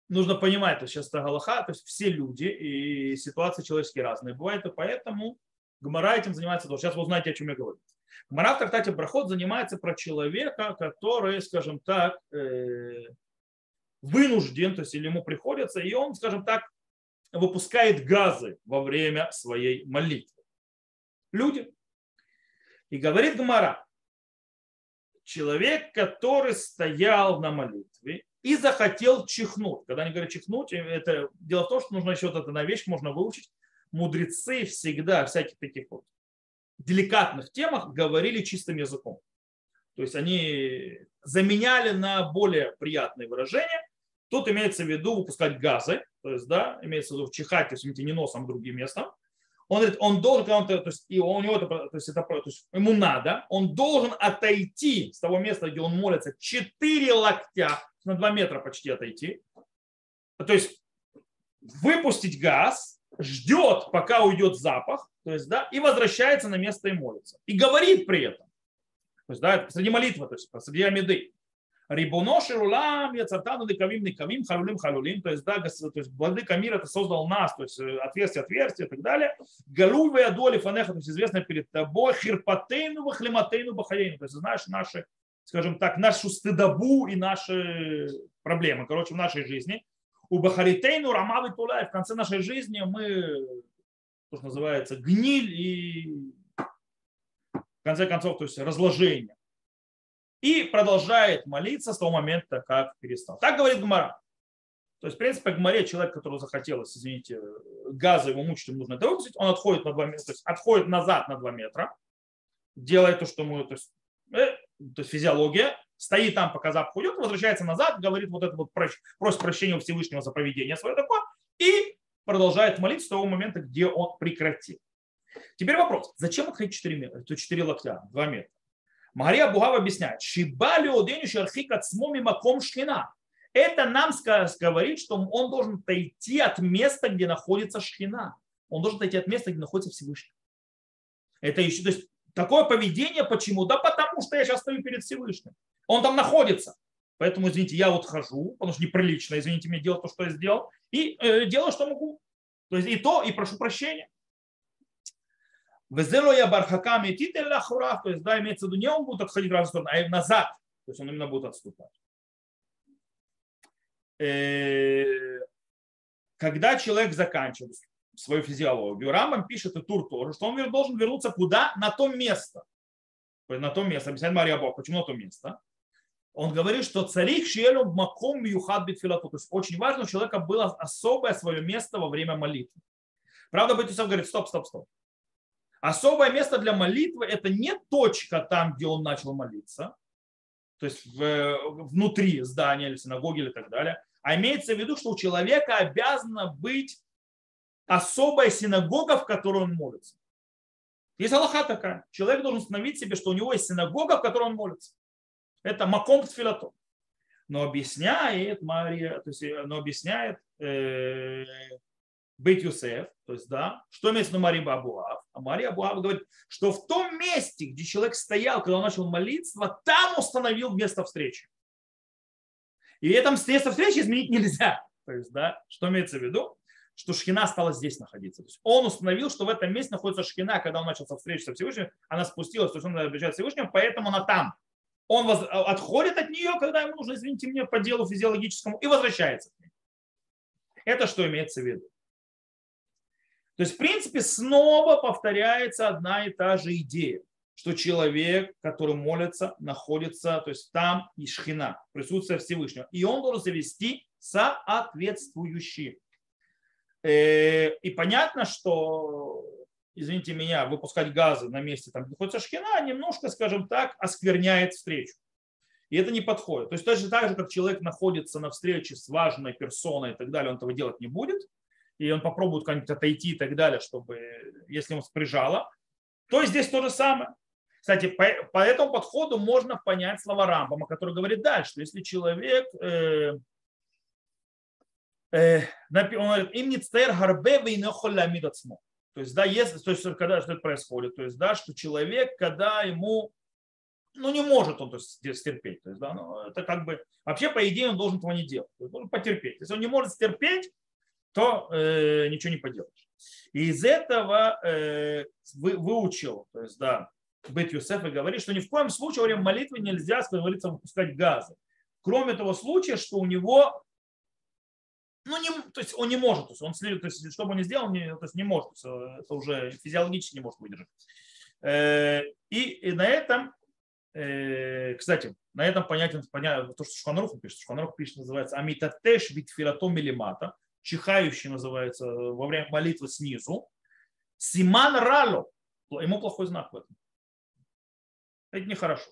нужно понимать, то сейчас это галаха, то есть все люди и ситуации человеческие разные бывают, и поэтому Гмара этим занимается, то сейчас вы узнаете, о чем я говорю. Гмара в трактате Брахот занимается про человека, который, скажем так, э, вынужден, то есть или ему приходится, и он, скажем так, выпускает газы во время своей молитвы. Люди. И говорит Гмара, человек, который стоял на молитве и захотел чихнуть. Когда они говорят чихнуть, это дело в том, что нужно еще вот эту вещь можно выучить. Мудрецы всегда всяких таких вот деликатных темах говорили чистым языком. То есть они заменяли на более приятные выражения. Тут имеется в виду выпускать газы, то есть, да, имеется в виду чихать, то есть не носом, а другим местом. Он говорит, он должен, он, то есть, и у него это, то есть, это, то есть ему надо, он должен отойти с того места, где он молится, 4 локтя, на 2 метра почти отойти. То есть выпустить газ, ждет, пока уйдет запах, то есть, да, и возвращается на место и молится. И говорит при этом. То есть, да, среди молитвы, то есть среди амиды. Рибуно Ширулам, Яцартану Декавим Никавим, Халулим Халулим, то есть, да, то есть владыка мира это создал нас, то есть отверстие, отверстие и так далее. Галуй Веядоли Фанеха, то есть известно перед тобой, Хирпатейну Вахлиматейну Бахаейну, то есть знаешь наши, скажем так, нашу стыдобу и наши проблемы, короче, в нашей жизни. У Бахаритейну Рамавы Тулай, в конце нашей жизни мы, то, что называется, гниль и в конце концов, то есть разложение и продолжает молиться с того момента, как перестал. Так говорит Гмара. То есть, в принципе, Гмаре человек, которого захотелось, извините, газа его мучить, ему нужно это выпустить, он отходит, на 2 метра, то есть отходит назад на 2 метра, делает то, что ему, то есть, э, то есть физиология, стоит там, пока запах уйдет, возвращается назад, говорит вот это вот, просит прощения у Всевышнего за проведение свое такое, и продолжает молиться с того момента, где он прекратил. Теперь вопрос, зачем отходить 4 метра, то 4 локтя, 2 метра? Мария Бугав объясняет, Шибали оденю шархик от смоми маком шхина. Это нам говорит, что он должен отойти от места, где находится шхина. Он должен отойти от места, где находится Всевышний. Это еще, то есть такое поведение почему? Да потому что я сейчас стою перед Всевышним. Он там находится. Поэтому, извините, я вот хожу, потому что неприлично, извините, мне делать то, что я сделал, и э, делаю, что могу. То есть и то, и прошу прощения. Везело я бархаками титель то есть, да, имеется в виду, не он будет отходить в разные стороны, а назад. То есть он именно будет отступать. Когда человек заканчивает свою физиологию, Рамбам пишет и Тур тоже, что он должен вернуться куда? На то место. На то место. Объясняет Мария Бог, почему на то место? Он говорит, что царик шелю маком юхад битфилату. То есть очень важно, у человека было особое свое место во время молитвы. Правда, Батюсов говорит, стоп, стоп, стоп. Особое место для молитвы – это не точка там, где он начал молиться, то есть внутри здания или синагоги или так далее, а имеется в виду, что у человека обязана быть особая синагога, в которой он молится. Есть Аллаха такая. Человек должен установить себе, что у него есть синагога, в которой он молится. Это маком тфилато. Но объясняет Мария, то есть, но объясняет э, быть Юсеф, то есть, да, что имеется на Мария Абуав. А Мария Абуав говорит, что в том месте, где человек стоял, когда он начал молиться, там установил место встречи. И это место встречи изменить нельзя. То есть, да, что имеется в виду? Что Шхина стала здесь находиться. То есть он установил, что в этом месте находится Шхина, когда он начал встречи со Всевышним, она спустилась, то есть он обращается к Всевышнему, поэтому она там. Он воз... отходит от нее, когда ему нужно, извините меня, по делу физиологическому, и возвращается к ней. Это что имеется в виду? То есть, в принципе, снова повторяется одна и та же идея, что человек, который молится, находится, то есть там и шхина, присутствие Всевышнего, и он должен себя вести соответствующий. Э, и понятно, что, извините меня, выпускать газы на месте, там, где находится шхина, немножко, скажем так, оскверняет встречу. И это не подходит. То есть точно так же, как человек находится на встрече с важной персоной и так далее, он этого делать не будет – и он попробует как-нибудь отойти и так далее, чтобы, если ему прижало, то здесь то же самое. Кстати, по, по этому подходу можно понять слова Рамбама, который говорит дальше, что если человек, э, э, он говорит, им не цтер гарбе то есть, да, если, то есть, когда что это происходит, то есть, да, что человек, когда ему, ну, не может он то есть, стерпеть, то есть, да, ну, это как бы, вообще, по идее, он должен этого не делать, он должен потерпеть. Если он не может стерпеть, то э, ничего не поделаешь. И из этого э, вы, выучил, то есть, да, Бет Юсеф и говорит, что ни в коем случае во время молитвы нельзя, как говорится, выпускать газы. Кроме того случая, что у него, ну, не, то есть он не может, то есть он следует, то есть, что бы он ни сделал, не, то есть не может, есть, это уже физиологически не может выдержать. Э, и, и на этом, э, кстати, на этом понятен, понятен то, что Шханрух пишет. Шханрух пишет, называется Амитатеш битфиратом милимата чихающий называется, во время молитвы снизу, Симан Рало, ему плохой знак в этом. Это нехорошо.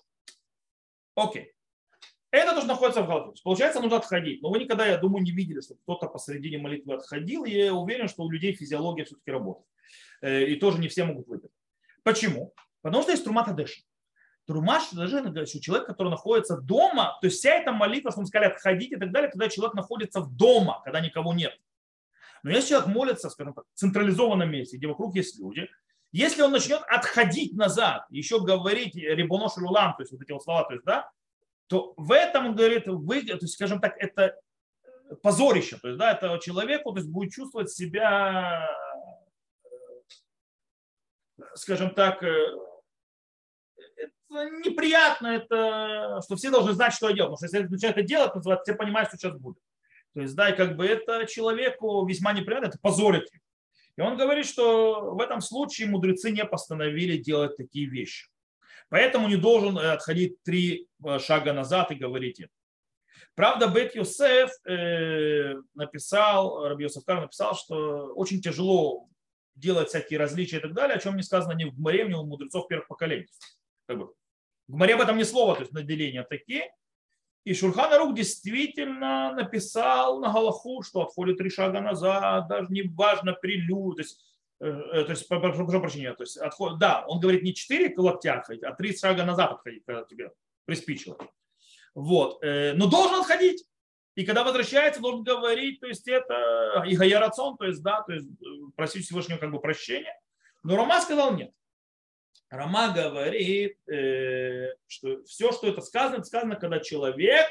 Окей. Это тоже находится в голове. Получается, нужно отходить. Но вы никогда, я думаю, не видели, что кто-то посередине молитвы отходил. И я уверен, что у людей физиология все-таки работает. Э, и тоже не все могут выпить. Почему? Потому что есть трумата дыши. Трумаш даже что человек, который находится дома, то есть вся эта молитва, что мы сказали, отходить и так далее, когда человек находится в дома, когда никого нет. Но если человек молится, скажем так, в централизованном месте, где вокруг есть люди, если он начнет отходить назад, еще говорить рибонош рулам, то есть вот эти вот слова, то есть, да, то в этом, он говорит, вы, то есть, скажем так, это позорище, то есть, да, это человеку то есть, будет чувствовать себя, скажем так, это неприятно, это, что все должны знать, что я делаю. Потому что если начинают это делать, то все понимают, что сейчас будет. То есть, да, и как бы это человеку весьма неприятно, это позорит его. И он говорит, что в этом случае мудрецы не постановили делать такие вещи. Поэтому не должен э, отходить три э, шага назад и говорить это. Правда, Бет Юсеф э, написал, Раби Йосеф Кар написал, что очень тяжело делать всякие различия и так далее, о чем не сказано ни в Гмаре, ни у мудрецов первых поколений. Как бы. В Гмаре об этом ни слова, то есть наделения такие. И Шульхан Рук действительно написал на Галаху, что отходит три шага назад, даже не важно прилюд, то есть, э, э то есть прошу прощения, то есть отход, да, он говорит не четыре локтя отходить, а три шага назад отходить, когда тебе приспичило. Вот, э, но должен отходить. И когда возвращается, должен говорить, то есть это и рацион, то есть да, то есть э, просить Всевышнего как бы прощения. Но Рома сказал нет. Рама говорит, э, что все, что это сказано, это сказано, когда человек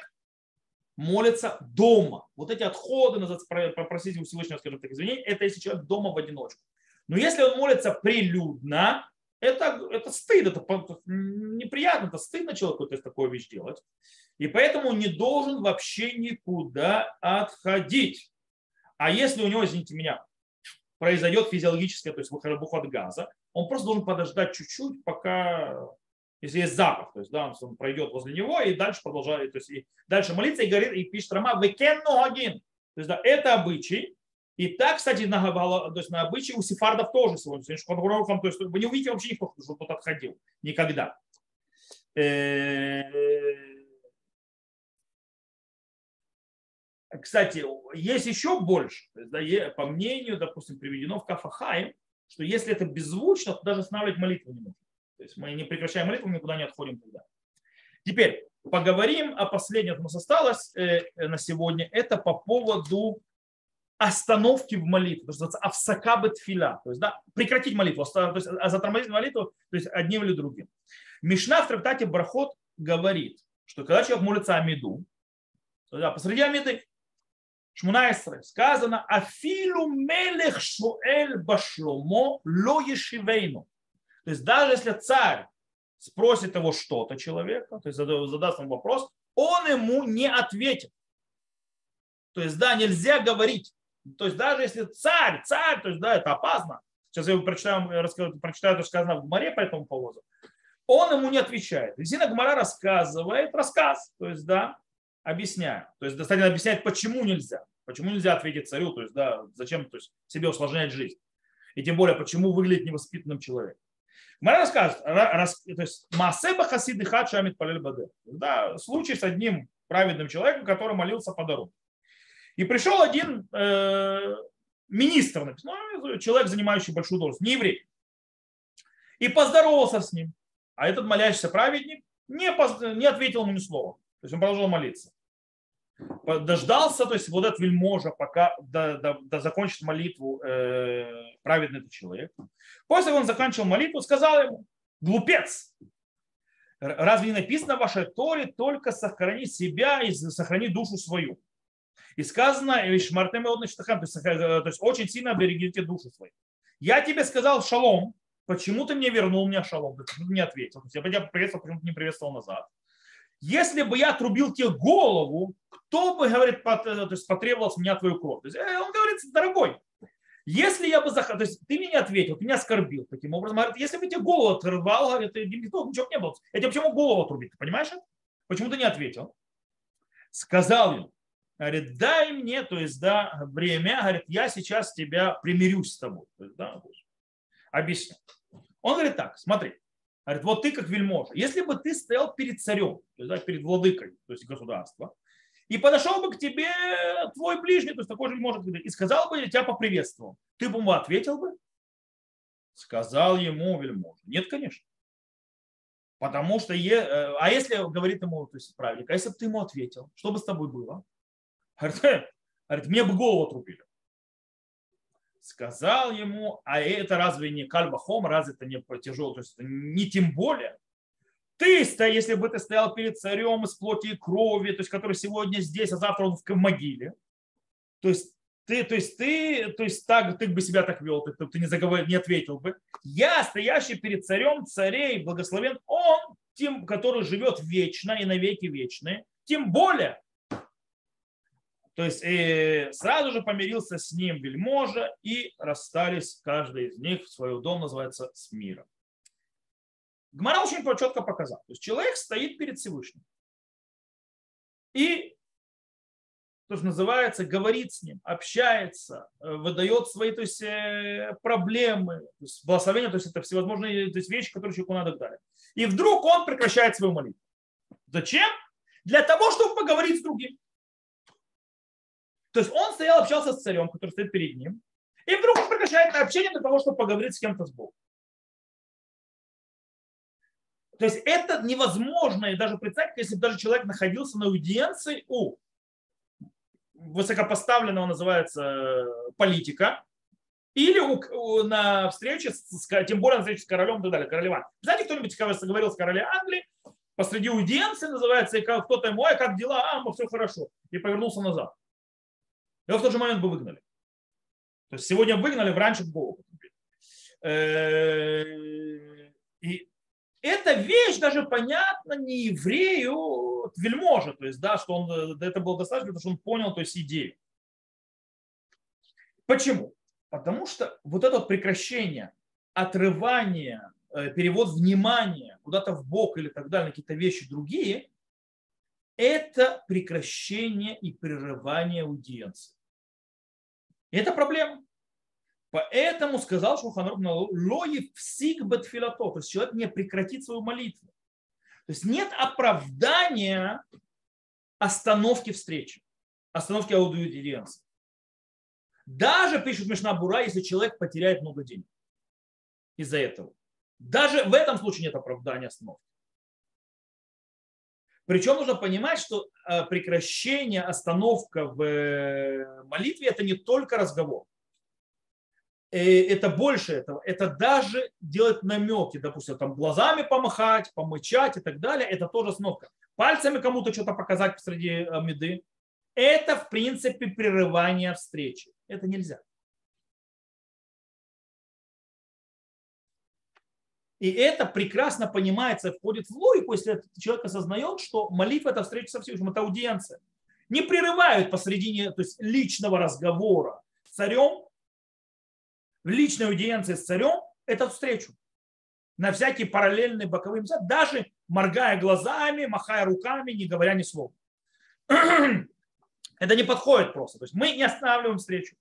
молится дома. Вот эти отходы, попросить у Всевышнего, скажем так, извинения, это если человек дома в одиночку. Но если он молится прилюдно, это, это стыд, это неприятно, это стыдно человеку то есть, такую вещь делать. И поэтому он не должен вообще никуда отходить. А если у него, извините меня, произойдет физиологическое, то есть выход газа, он просто должен подождать чуть-чуть, пока, если есть запах, то есть да, он пройдет возле него и дальше продолжает, то есть и дальше молиться и говорит, и пишет Рама, векенну агин. То есть да, это обычай, и так, кстати, на, то есть на обычай у сефардов тоже сегодня. То есть вы не увидите вообще никто, что тот отходил. Никогда. Э, кстати, есть еще больше. по мнению, допустим, приведено в Кафахае, что если это беззвучно, то даже останавливать молитву не нужно. То есть мы не прекращаем молитву, никуда не отходим туда. Теперь поговорим о последнем, что у нас осталось э, на сегодня. Это по поводу остановки в молитве, то есть авсакабет филя, то есть да, прекратить молитву, то есть а затормозить молитву, то есть одним или другим. Мишна в трактате Брахот говорит, что когда человек молится Амиду, то, да, посреди Амиды, Шмунайсры, сказано, афилу мелех шуэль башломо ло ешивейну. То есть даже если царь спросит его что-то человека, то есть задаст ему вопрос, он ему не ответит. То есть, да, нельзя говорить. То есть даже если царь, царь, то есть да, это опасно. Сейчас я прочитаю, расскажу, прочитаю то, что сказано в Гмаре по этому поводу. Он ему не отвечает. Зина Гмара рассказывает рассказ, то есть да, объясняет. То есть достаточно объяснять, почему нельзя. Почему нельзя ответить царю, то есть да, зачем то есть, себе усложнять жизнь. И тем более, почему выглядит невоспитанным человеком. Гмара рассказывает, рас, то есть Масеба Хасиды Хачамит Палель Баде. Да, случай с одним праведным человеком, который молился по дороге. И пришел один э, министр, написано, человек, занимающий большую должность, не еврей, и поздоровался с ним. А этот молящийся праведник не, поз... не ответил ему ни слова. То есть он продолжал молиться. Дождался, то есть вот этот вельможа, пока до, до, до закончит молитву э, праведный этот человек. После он заканчивал молитву, сказал ему, глупец, разве не написано в вашей Торе только сохрани себя и сохрани душу свою? И сказано, то есть, э, то есть очень сильно берегите душу свою. Я тебе сказал шалом, почему ты мне вернул мне шалом? Ты не ответил? Я приветствовал, почему ты не приветствовал назад? Если бы я трубил тебе голову, кто бы, говорит, э, потребовал с меня твою кровь? То есть э, он говорит, дорогой, если я бы захотел, то есть ты мне не ответил, ты меня оскорбил таким образом, говорит, если бы тебе голову отрывал, говорит, ничего бы не было. Я тебе почему голову отрубить, ты понимаешь? Почему ты не ответил? Сказал ему, говорит, дай мне, то есть, да, время, говорит, я сейчас тебя примирюсь с тобой. То есть, да, объясню. Он говорит так, смотри, говорит, вот ты как вельможа, если бы ты стоял перед царем, то есть, да, перед владыкой, то есть государства, и подошел бы к тебе твой ближний, то есть такой же может и сказал бы, я тебя поприветствовал, ты бы ему ответил бы? Сказал ему вельможа. Нет, конечно. Потому что, е... Э, а если говорит ему, то есть правильник, а если бы ты ему ответил, что бы с тобой было? Говорит, говорит, мне бы голову отрубили. Сказал ему, а это разве не кальбахом, разве это не тяжело, то есть не тем более. Ты, если бы ты стоял перед царем из плоти и крови, то есть который сегодня здесь, а завтра он в могиле, то есть ты, то есть ты, то есть так, ты бы себя так вел, ты, ты не, заговорил, не ответил бы. Я, стоящий перед царем царей, благословен он, тем, который живет вечно и навеки вечные, тем более то есть э, сразу же помирился с ним вельможа и расстались каждый из них в свой дом, называется, с миром. Гмара очень четко показал. То есть человек стоит перед Всевышним. И, то, что называется, говорит с ним, общается, э, выдает свои то есть, э, проблемы, то есть благословения, то есть это всевозможные то есть, вещи, которые человеку надо дать. И вдруг он прекращает свою молитву. Зачем? Для того, чтобы поговорить с другим. То есть он стоял, общался с царем, который стоит перед ним, и вдруг он прекращает общение для того, чтобы поговорить с кем-то с Богом. То есть это невозможно и даже представить, если бы даже человек находился на аудиенции у высокопоставленного, называется, политика, Или у, у, на встрече, с, тем более на встрече с королем и так далее, королева. Знаете, кто-нибудь говорил с королем Англии, посреди аудиенции называется, и кто-то ему, ой, как дела, а, все хорошо, и повернулся назад. Его в тот же момент бы выгнали. То есть сегодня выгнали, раньше бы Богу. Э, и эта вещь даже понятна не еврею, вельможа, то есть, да, что он, это было достаточно, потому что он понял, то есть, идею. Почему? Потому что вот это вот прекращение, отрывание, э, перевод внимания куда-то в бок или так далее, какие-то вещи другие, это прекращение и прерывание аудиенции. Это проблема. Поэтому сказал Шуханрух лои псик бетфилато, то есть человек не прекратит свою молитву. То есть нет оправдания остановки встречи, остановки аудиенции. Даже, пишет Мишна Бура, если человек потеряет много денег из-за этого. Даже в этом случае нет оправдания остановки. Причем нужно понимать, что э, прекращение, остановка в э, молитве – это не только разговор. Э, это больше этого. Это даже делать намеки, допустим, там глазами помахать, помычать и так далее. Это тоже остановка. Пальцами кому-то что-то показать посреди меды. Это, в принципе, прерывание встречи. Это нельзя. И это прекрасно понимается, входит в логику, если человек осознает, что молитва – это встреча со Всевышним, это аудиенция. Не прерывают посредине то есть личного разговора с царем, в личной аудиенции с царем, эту встречу. На всякие параллельные боковые места, даже моргая глазами, махая руками, не говоря ни слова. Это не подходит просто. То есть мы не останавливаем встречу.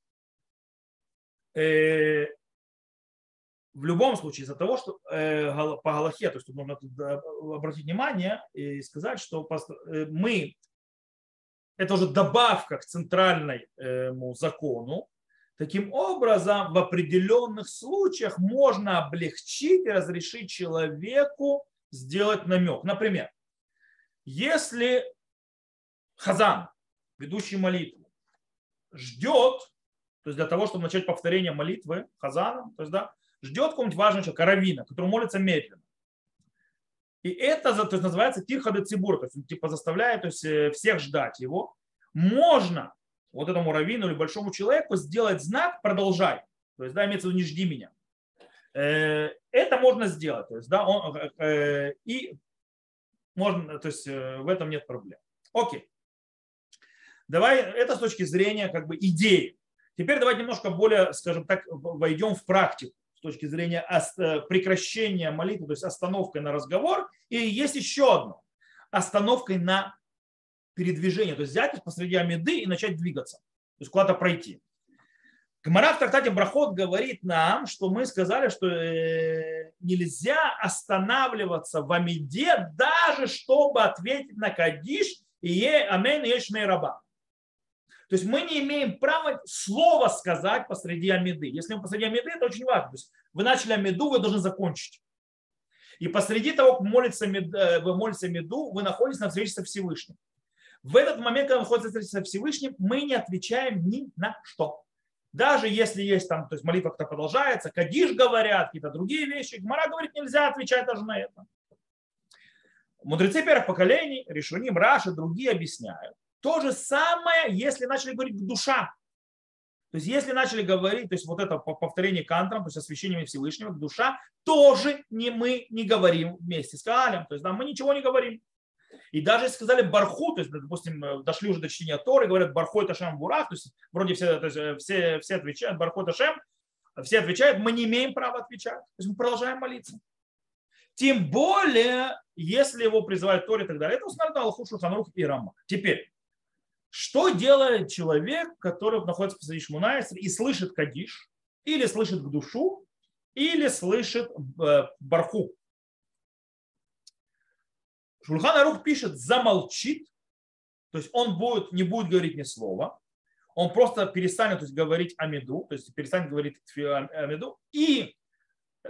Э, в любом случае из-за того, что э, по Галахе, то есть тут нужно обратить внимание и сказать, что э, мы, это уже добавка к центральному закону, таким образом в определенных случаях можно облегчить и разрешить человеку сделать намек. Например, если Хазан, ведущий молитву, ждет, то есть для того, чтобы начать повторение молитвы Хазаном, то есть, да, ждет какого-нибудь важного человека, равина, который молится медленно. И это то есть, называется тирхады цибур, то есть он типа заставляет то есть, э, всех ждать его. Можно вот этому раввину или большому человеку сделать знак «продолжай». То есть, да, имеется в виду «не жди меня». Э, это можно сделать. То есть, да, он, э, и можно, то есть в этом нет проблем. Окей. Давай, это с точки зрения как бы идеи. Теперь давайте немножко более, скажем так, войдем в практику точки зрения э, прекращения молитвы, то есть остановкой на разговор. И есть еще одно. Остановкой на передвижение. То есть взять посреди Амиды и начать двигаться. То есть куда-то пройти. Гмара в трактате Брахот говорит нам, что мы сказали, что э, нельзя останавливаться в Амиде, даже чтобы ответить на Кадиш и е, Амен Ешмей Раба. То есть мы не имеем права слова сказать посреди Амиды. Если мы посреди Амиды, это очень важно. То есть вы начали Амиду, вы должны закончить. И посреди того, как молится, э, вы молитесь Амиду, вы находитесь на встрече со Всевышним. В этот момент, когда вы находитесь на встрече со Всевышним, мы не отвечаем ни на что. Даже если есть там, то есть молитва кто продолжается, кадиш говорят, какие-то другие вещи, Гмара говорит, нельзя отвечать даже на это. Мудрецы первых поколений, Решуним, Раши, другие объясняют, то же самое, если начали говорить душа. То есть если начали говорить, то есть вот это повторение кантром, то есть освящением Всевышнего, душа, тоже не мы не говорим вместе с Каалем. То есть да, мы ничего не говорим. И даже если сказали барху, то есть, допустим, дошли уже до чтения Торы, говорят барху это шем бурах, то есть вроде все, то есть, э, все, все отвечают, барху это шем, все отвечают, мы не имеем права отвечать. То есть мы продолжаем молиться. Тем более, если его призывают Торе и так далее, это установлено Аллаху Шуханрух и Рама. Теперь, что делает человек, который находится посреди Шмунайсера и слышит Кадиш, или слышит к душу, или слышит э, барху? Шульхан Арух пишет, замолчит, то есть он будет, не будет говорить ни слова, он просто перестанет то есть, говорить Амиду, то есть перестанет говорить Амиду, и,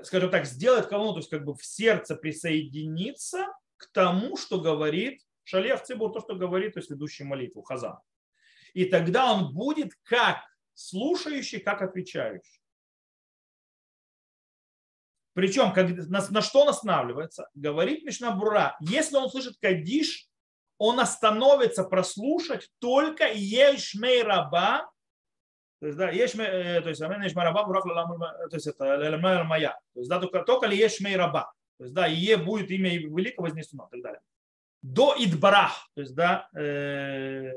скажем так, сделает колонну, то есть как бы в сердце присоединиться к тому, что говорит Шалех Цибур, то, что говорит, то есть ведущий молитву, Хазан. И тогда он будет как слушающий, как отвечающий. Причем, как, на, на что он останавливается? Говорит Мишнабура, если он слышит кадиш, он остановится прослушать только Ешмей Раба, то есть, да, Ешмей, э, то есть, Ешмей Раба, то есть, это Моя, то есть, да, только, только ли Ешмей Раба, то есть, да, Е будет имя великого вознесено и так далее. До Идбарах, то есть, да, э,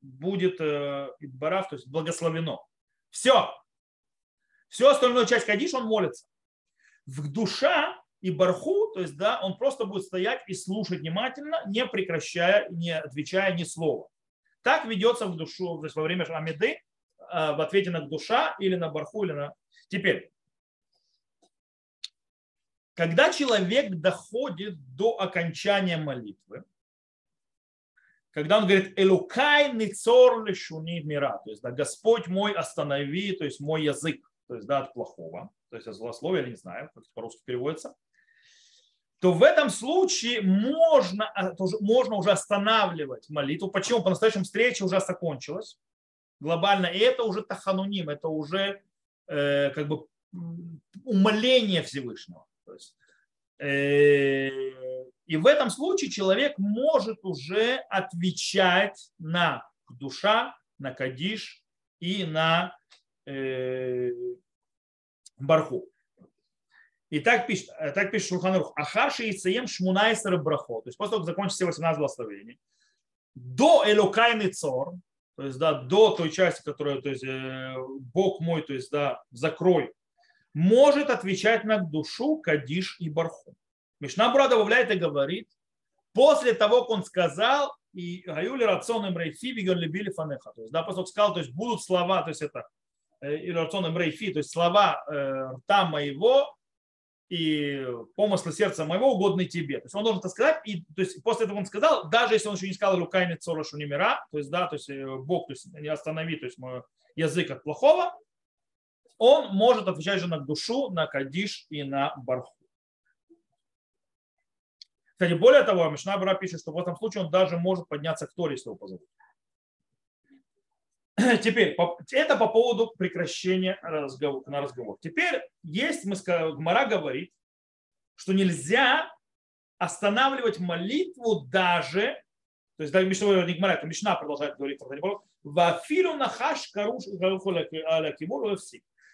будет э, Идбарах, то есть, благословено. Все. Все остальное часть Кадиш, он молится. В душа и барху, то есть, да, он просто будет стоять и слушать внимательно, не прекращая, не отвечая ни слова. Так ведется в душу, то есть во время Амиды, в ответе на душа или на барху, или на... Теперь, когда человек доходит до окончания молитвы, когда он говорит «Элукай ницор лешуни мира», то есть да, «Господь мой, останови», то есть мой язык, то есть да, от плохого, то есть от злословия, я не знаю, как это по-русски переводится, то в этом случае можно, а, можно уже останавливать молитву. Почему? По-настоящему встреча уже закончилась глобально. И это уже тахануним, это уже э, как бы умоление Всевышнего. Э, и в этом случае человек может уже отвечать на душа, на кадиш и на э, барху. И так пишет, э, так пишет Шурханарух. Ахарши и Цеем Шмунайсер Брахо. То есть после того, как закончится все 18 благословений. До Элокайны Цор, то есть да, до той части, которая, то есть Бог мой, то есть да, закрой, может отвечать на душу Кадиш и Барху. Мишнабура добавляет и говорит, после того, как он сказал, и Гаюли рацион им рейфи любили фанеха. То есть, да, того, сказал, то есть будут слова, то есть это э, и рацион им рейфи, то есть слова э, рта моего и помыслы сердца моего угодны тебе. То есть он должен это сказать, и то есть после этого он сказал, даже если он еще не сказал Лукайни Цорошу Немира, то есть, да, то есть э, Бог, то есть не останови, то есть мой язык от плохого, он может отвечать же на душу, на кадиш и на барху. Кстати, более того, Мишна Бра пишет, что в этом случае он даже может подняться к Торе, если его позовут. Теперь, это по поводу прекращения разговор, на разговор. Теперь есть, мы, Гмара говорит, что нельзя останавливать молитву даже, то есть даже Мишна, не Гмара, это Мишна продолжает говорить, Вафилу нахаш каруш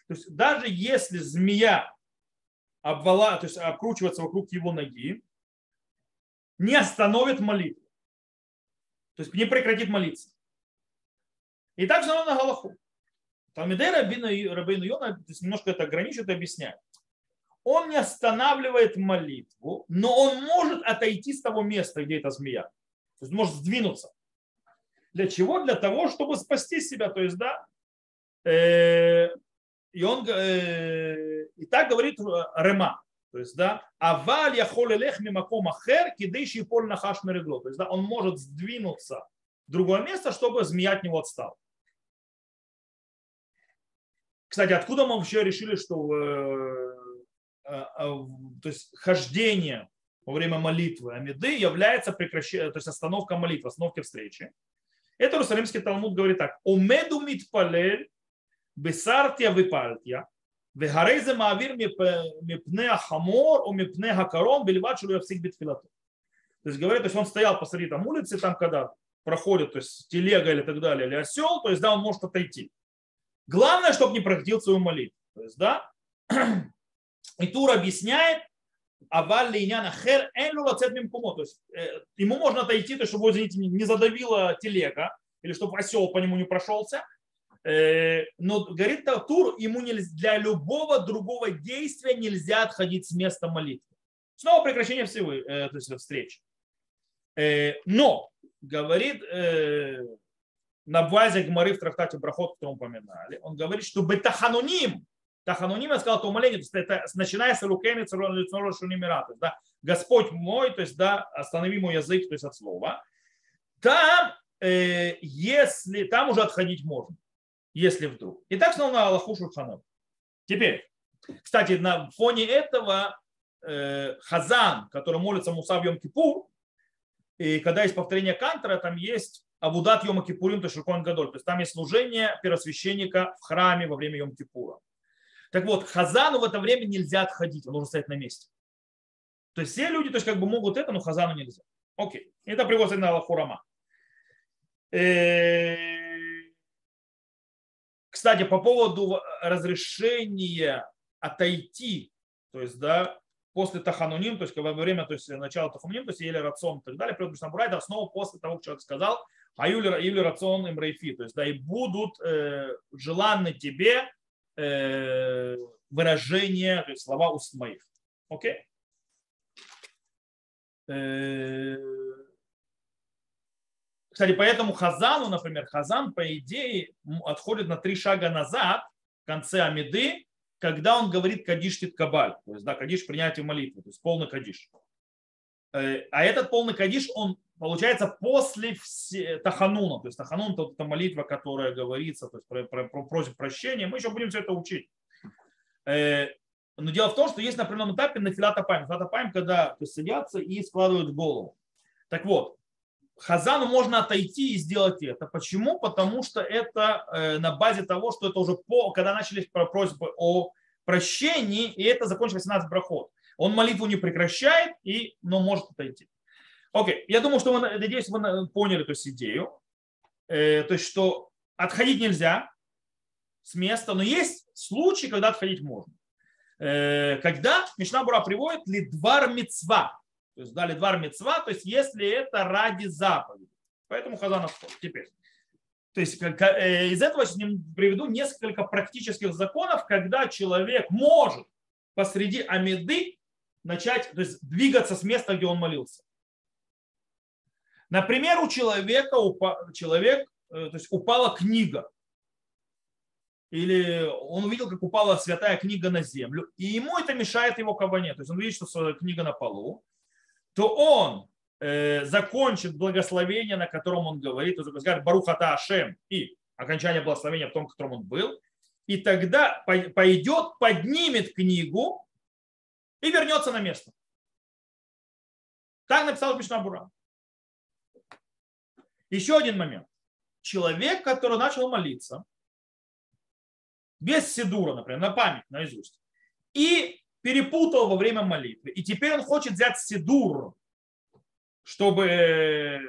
То есть даже если змея обвала, то есть обкручивается вокруг его ноги, не остановит молитву. То есть не прекратит молиться. И так же на Галаху. Талмидей Рабейну Йона то есть немножко это ограничивает и объясняет. Он не останавливает молитву, но он может отойти с того места, где эта змея. То есть может сдвинуться. Для чего? Для того, чтобы спасти себя. То есть, да, э, и он э, и так говорит Рема. То есть, да, аваль яхол элех мимаком ахер, кидейши поль нахаш мерегло. То есть, да, он может сдвинуться в другое место, чтобы змея от него отстала. Кстати, откуда мы вообще решили, что э, э, э, то есть хождение во время молитвы Амиды является прекращением, то есть остановка молитвы, остановка встречи. Это Иерусалимский Талмуд говорит так. Омеду митпалель Бесартия выпальтия. Вегарейзе маавир мипне хамор, у мипне хакаром, бельбад шулю всех битфилату. То есть говорят, то есть он стоял посреди там улицы, там когда проходит, то есть телега или так далее, или осел, то есть да, он может отойти. Главное, чтобы не проходил свою молитву. То есть, да, и Тур объясняет, аваль линяна хер энлула кумо. То есть э, ему можно отойти, то, чтобы его, извините, не задавила телега, или чтобы осел по нему не прошелся, Э, но, говорит Тур, ему нельзя, для любого другого действия нельзя отходить с места молитвы. Снова прекращение всего, э, то есть встречи. Но, говорит на базе Гмары в трактате Брахот, который упоминали, он говорит, что бетахануним, тахануним, я сказал, то умоление, то есть это начиная с руками Шунимира, то да, Господь мой, то есть, да, останови мой язык, то есть от слова, там, э, если, там уже отходить можно, если вдруг. И так снова на Аллаху Шурханов. Теперь, кстати, на фоне этого э, Хазан, который молится Муса в Йом-Кипур, и когда есть повторение Кантера, там есть Абудат Йома Кипурим, Шукон Гадоль. То есть там есть служение первосвященника в храме во время Йом Кипура. Так вот, Хазану в это время нельзя отходить, он должен стоять на месте. То есть все люди то есть, как бы могут это, но Хазану нельзя. Окей. Это приводится на Аллахурама. Э, кстати, по поводу разрешения отойти, то есть, да, после тахануним, то есть во время то есть, начала тахануним, то есть ели рацион и так далее, придут Мишнабура, это снова после того, как человек сказал, а юли рацион им рейфи, то есть, да, и будут э, желанны тебе э, выражения, то есть слова уст моих. Окей? Э, кстати, поэтому Хазану, например, Хазан, по идее, отходит на три шага назад в конце Амиды, когда он говорит Кадиш Кабаль, то есть да, Кадиш принятие молитвы, то есть полный Кадиш. Э, а этот полный Кадиш, он получается после Тахануна, то есть Таханун это, молитва, которая говорится, то есть про, про, про, просит прощения, мы еще будем все это учить. Э, но дело в том, что есть на определенном этапе на филатопайм. Филатопайм, когда то есть, садятся и складывают голову. Так вот, Хазану можно отойти и сделать это. Почему? Потому что это э, на базе того, что это уже по, когда начались просьбы о прощении, и это закончилось 18 брахот. Он молитву не прекращает, и, но может отойти. Окей, я думаю, что вы, надеюсь, вы поняли эту идею. Э, то есть, что отходить нельзя с места, но есть случаи, когда отходить можно. Э, когда Мишна Бура приводит лидвар мецва, то есть дали двар мецва, то есть если это ради заповеди. Поэтому хазан отход. Теперь. То есть э, из этого я приведу несколько практических законов, когда человек может посреди Амиды начать, то есть двигаться с места, где он молился. Например, у человека, человек, э, то есть упала книга, или он увидел, как упала святая книга на землю, и ему это мешает его кабане. То есть он видит, что книга на полу, то он э, закончит благословение, на котором он говорит, то есть скажет Барухата Ашем и окончание благословения в том, в котором он был, и тогда пойдет, поднимет книгу и вернется на место. Так написал Мишнабура. Еще один момент. Человек, который начал молиться, без седура, например, на память, наизусть, и перепутал во время молитвы. И теперь он хочет взять сидур, чтобы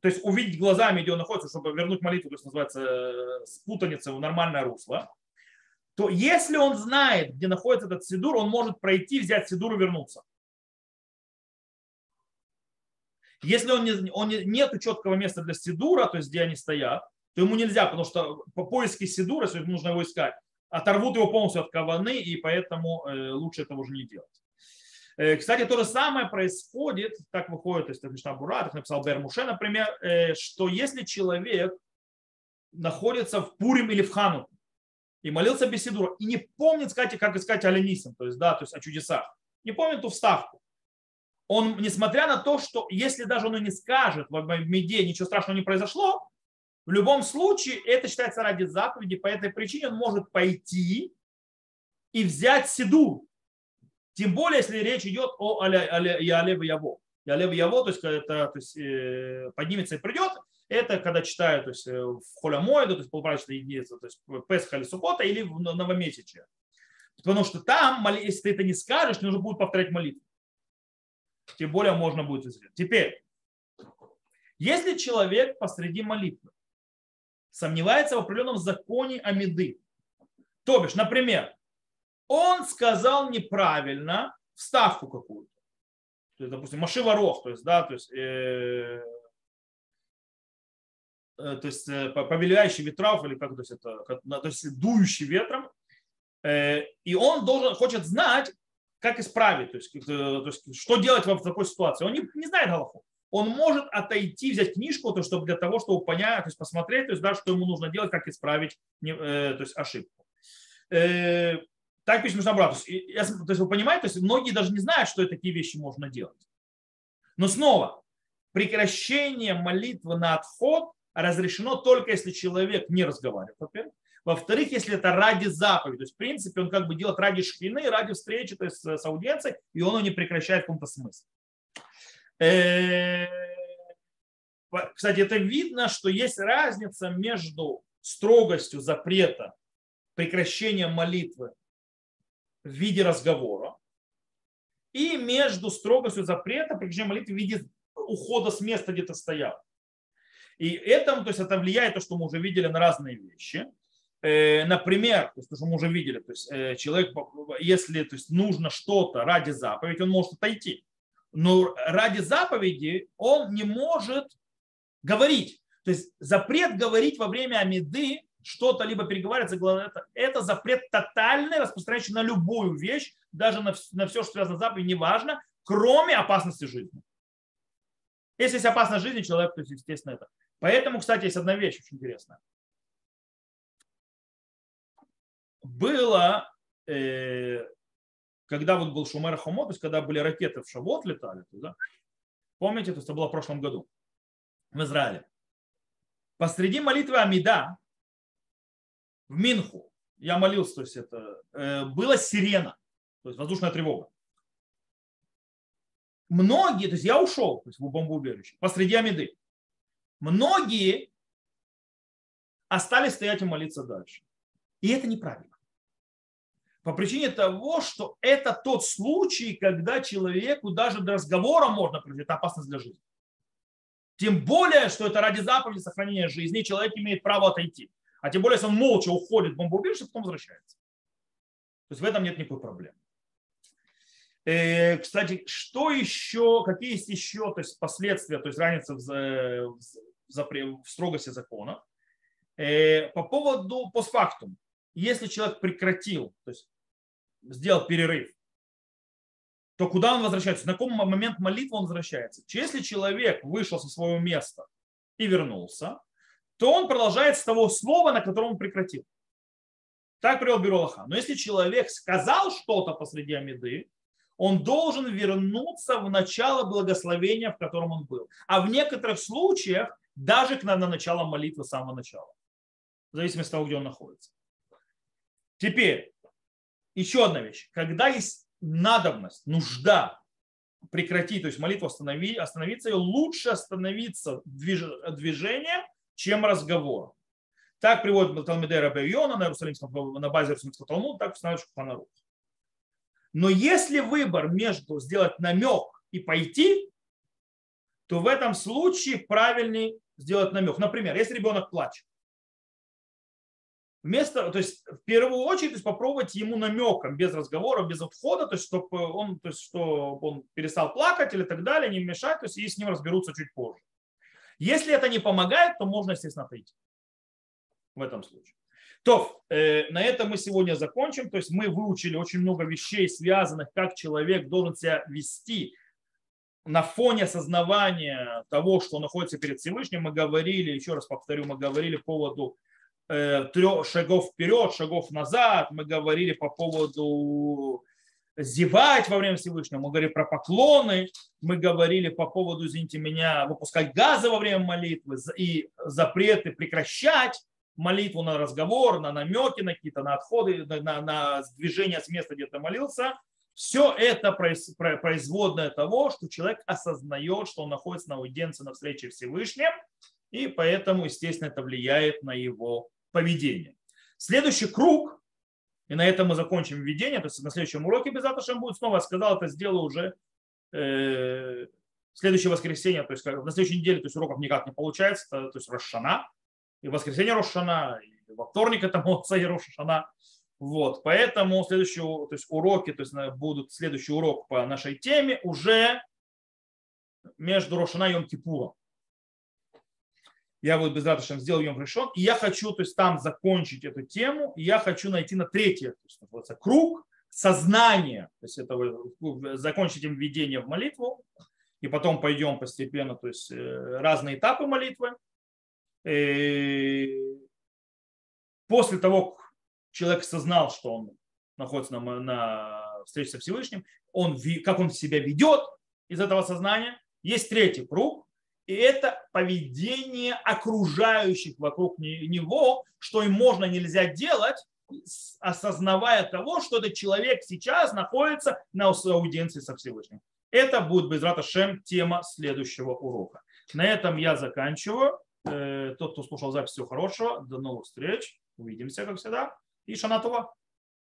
то есть увидеть глазами, где он находится, чтобы вернуть молитву, то есть называется спутаница в нормальное русло, то если он знает, где находится этот сидур, он может пройти, взять сидур и вернуться. Если он не, он не, нет четкого места для сидура, то есть где они стоят, то ему нельзя, потому что по поиске сидура, если нужно его искать, оторвут его полностью от каваны, и поэтому э, лучше этого уже не делать. Э, кстати, то же самое происходит, так выходит из Мишна так написал Бермуше, например, э, что если человек находится в Пурим или в Хану и молился Беседура, и не помнит, кстати, как искать Аленисим, то есть, да, то есть о чудесах, не помнит ту вставку, он, несмотря на то, что если даже он и не скажет в меде, ничего страшного не произошло, в любом случае, это считается ради заповеди, по этой причине он может пойти и взять седу. Тем более, если речь идет о Ялев Яво. Ялев Яво, то есть, это, то есть э, поднимется и придет, это когда читают то есть, э, в Холямойду, то есть полупрачечная единица, то есть Песха или Сукота, или в Новомесяче. Потому что там, если ты это не скажешь, нужно будет повторять молитву. Тем более можно будет изрезать. Теперь, если человек посреди молитвы сомневается в определенном законе Амиды. То бишь, например, он сказал неправильно вставку какую-то. То есть, допустим, машива то есть, да, то есть, э, э, то есть э, повелевающий ветров, или как то есть, это, то есть дующий ветром, э, и он должен, хочет знать, как исправить, то есть, то есть что делать в такой ситуации. Он не, не знает Галаху он может отойти, взять книжку, то, чтобы для того, чтобы понять, то есть посмотреть, то есть, да, что ему нужно делать, как исправить э, то есть, ошибку. Э, так пишет Мишнабра. То, есть, то есть вы понимаете, то есть многие даже не знают, что такие вещи можно делать. Но снова, прекращение молитвы на отход разрешено только если человек не разговаривает, во-первых. Во-вторых, если это ради заповеди. То есть, в принципе, он как бы делает ради шхины, ради встречи то есть, с аудиенцией, и он его не прекращает в каком-то смысле. Э, кстати, это видно, что есть разница между строгостью запрета прекращения молитвы в виде разговора и между строгостью запрета прекращения молитвы в виде ухода с места, где ты стоял. И это, то есть это влияет то, что мы уже видели на разные вещи. Э, например, то есть, то, что мы уже видели, то есть э, человек, если то есть, нужно что-то ради заповеди, он может отойти. Но ради заповеди он не может говорить. То есть запрет говорить во время Амиды что-то либо переговариваться, это, это запрет тотальный, распространяющий на любую вещь, даже на, на все, что связано с заповедью, неважно, кроме опасности жизни. Если есть опасность жизни, человек, то естественно, это. Поэтому, кстати, есть одна вещь очень интересная. Было, э, когда вот был Шумер Хомо, то есть когда были ракеты в Шавот летали, да, помните, то есть это было в прошлом году в Израиле. Посреди молитвы Амида в Минху, я молился, то есть это, э, была сирена, то есть воздушная тревога. Многие, то есть я ушел, то есть в бомбоубежище, посреди Амиды. Многие остались стоять и молиться дальше. И это неправильно. По причине того, что это тот случай, когда человеку даже до разговора можно прийти, это опасность для жизни. Тем более, что это ради заповеди сохранения жизни, человек имеет право отойти. А тем более, если он молча уходит в бомбоубежище, потом возвращается. То есть в этом нет никакой проблемы. Э, кстати, что еще, какие есть еще то есть последствия, то есть разница в, в, в, строгости закона? Э, по поводу постфактум. Если человек прекратил, то есть сделал перерыв, то куда он возвращается? На каком момент молитвы он возвращается? Если человек вышел со своего места и вернулся, то он продолжает с того слова, на котором он прекратил. Так привел Бюролаха. Но если человек сказал что-то посреди Амиды, он должен вернуться в начало благословения, в котором он был. А в некоторых случаях даже к на, на начало молитвы с самого начала. В зависимости от того, где он находится. Теперь, еще одна вещь. Когда есть надобность, нужда прекратить, то есть молитву останови, остановиться, ее лучше остановиться движ, движением, чем разговор. Так приводит Талмидей Рабиона на, Иерусалимском, на базе Иерусалимского Талмуда, так устанавливает Шуханарух. Но если выбор между сделать намек и пойти, то в этом случае правильнее сделать намек. Например, если ребенок плачет, вместо, то есть в первую очередь то есть попробовать ему намеком, без разговора, без отхода, то есть чтобы он, то есть, чтобы он перестал плакать или так далее, не мешать, то есть и с ним разберутся чуть позже. Если это не помогает, то можно, естественно, отойти в этом случае. То, э, на этом мы сегодня закончим. То есть мы выучили очень много вещей, связанных, как человек должен себя вести на фоне осознавания того, что он находится перед Всевышним. Мы говорили, еще раз повторю, мы говорили по поводу э, трех шагов вперед, шагов назад. Мы говорили по поводу зевать во время Всевышнего, мы говорили про поклоны, мы говорили по поводу, извините меня, выпускать газы во время молитвы и запреты прекращать молитву на разговор, на намеки на какие-то, на отходы, на, на движение с места, где ты молился. Все это производное того, что человек осознает, что он находится на аудиенции, на встрече Всевышним, и поэтому, естественно, это влияет на его поведение. Следующий круг, и на этом мы закончим введение, то есть на следующем уроке без Аташем будет снова, я сказал, это сделаю уже э, следующее воскресенье, то есть на следующей неделе, то есть уроков никак не получается, то, то есть Рошана, и воскресенье Рошана, и во вторник это Моца и Рошана. Вот, поэтому следующие то есть уроки, то есть будут следующий урок по нашей теме уже между Рошана и Йом Кипуром. Я вот без радости сделал Йом решен. И я хочу то есть, там закончить эту тему. И я хочу найти на третий то есть, называется, круг сознания. То есть этого, закончить им введение в молитву. И потом пойдем постепенно, то есть э, разные этапы молитвы. Э, после того, как человек осознал, что он находится на, на встрече со Всевышним, он, как он себя ведет из этого сознания, есть третий круг, и это поведение окружающих вокруг него, что им можно, нельзя делать, осознавая того, что этот человек сейчас находится на аудиенции со Всевышним. Это будет без Шем тема следующего урока. На этом я заканчиваю. Э, тот, кто слушал запись, всего хорошего. До новых встреч. Увидимся, как всегда. и Шанатова.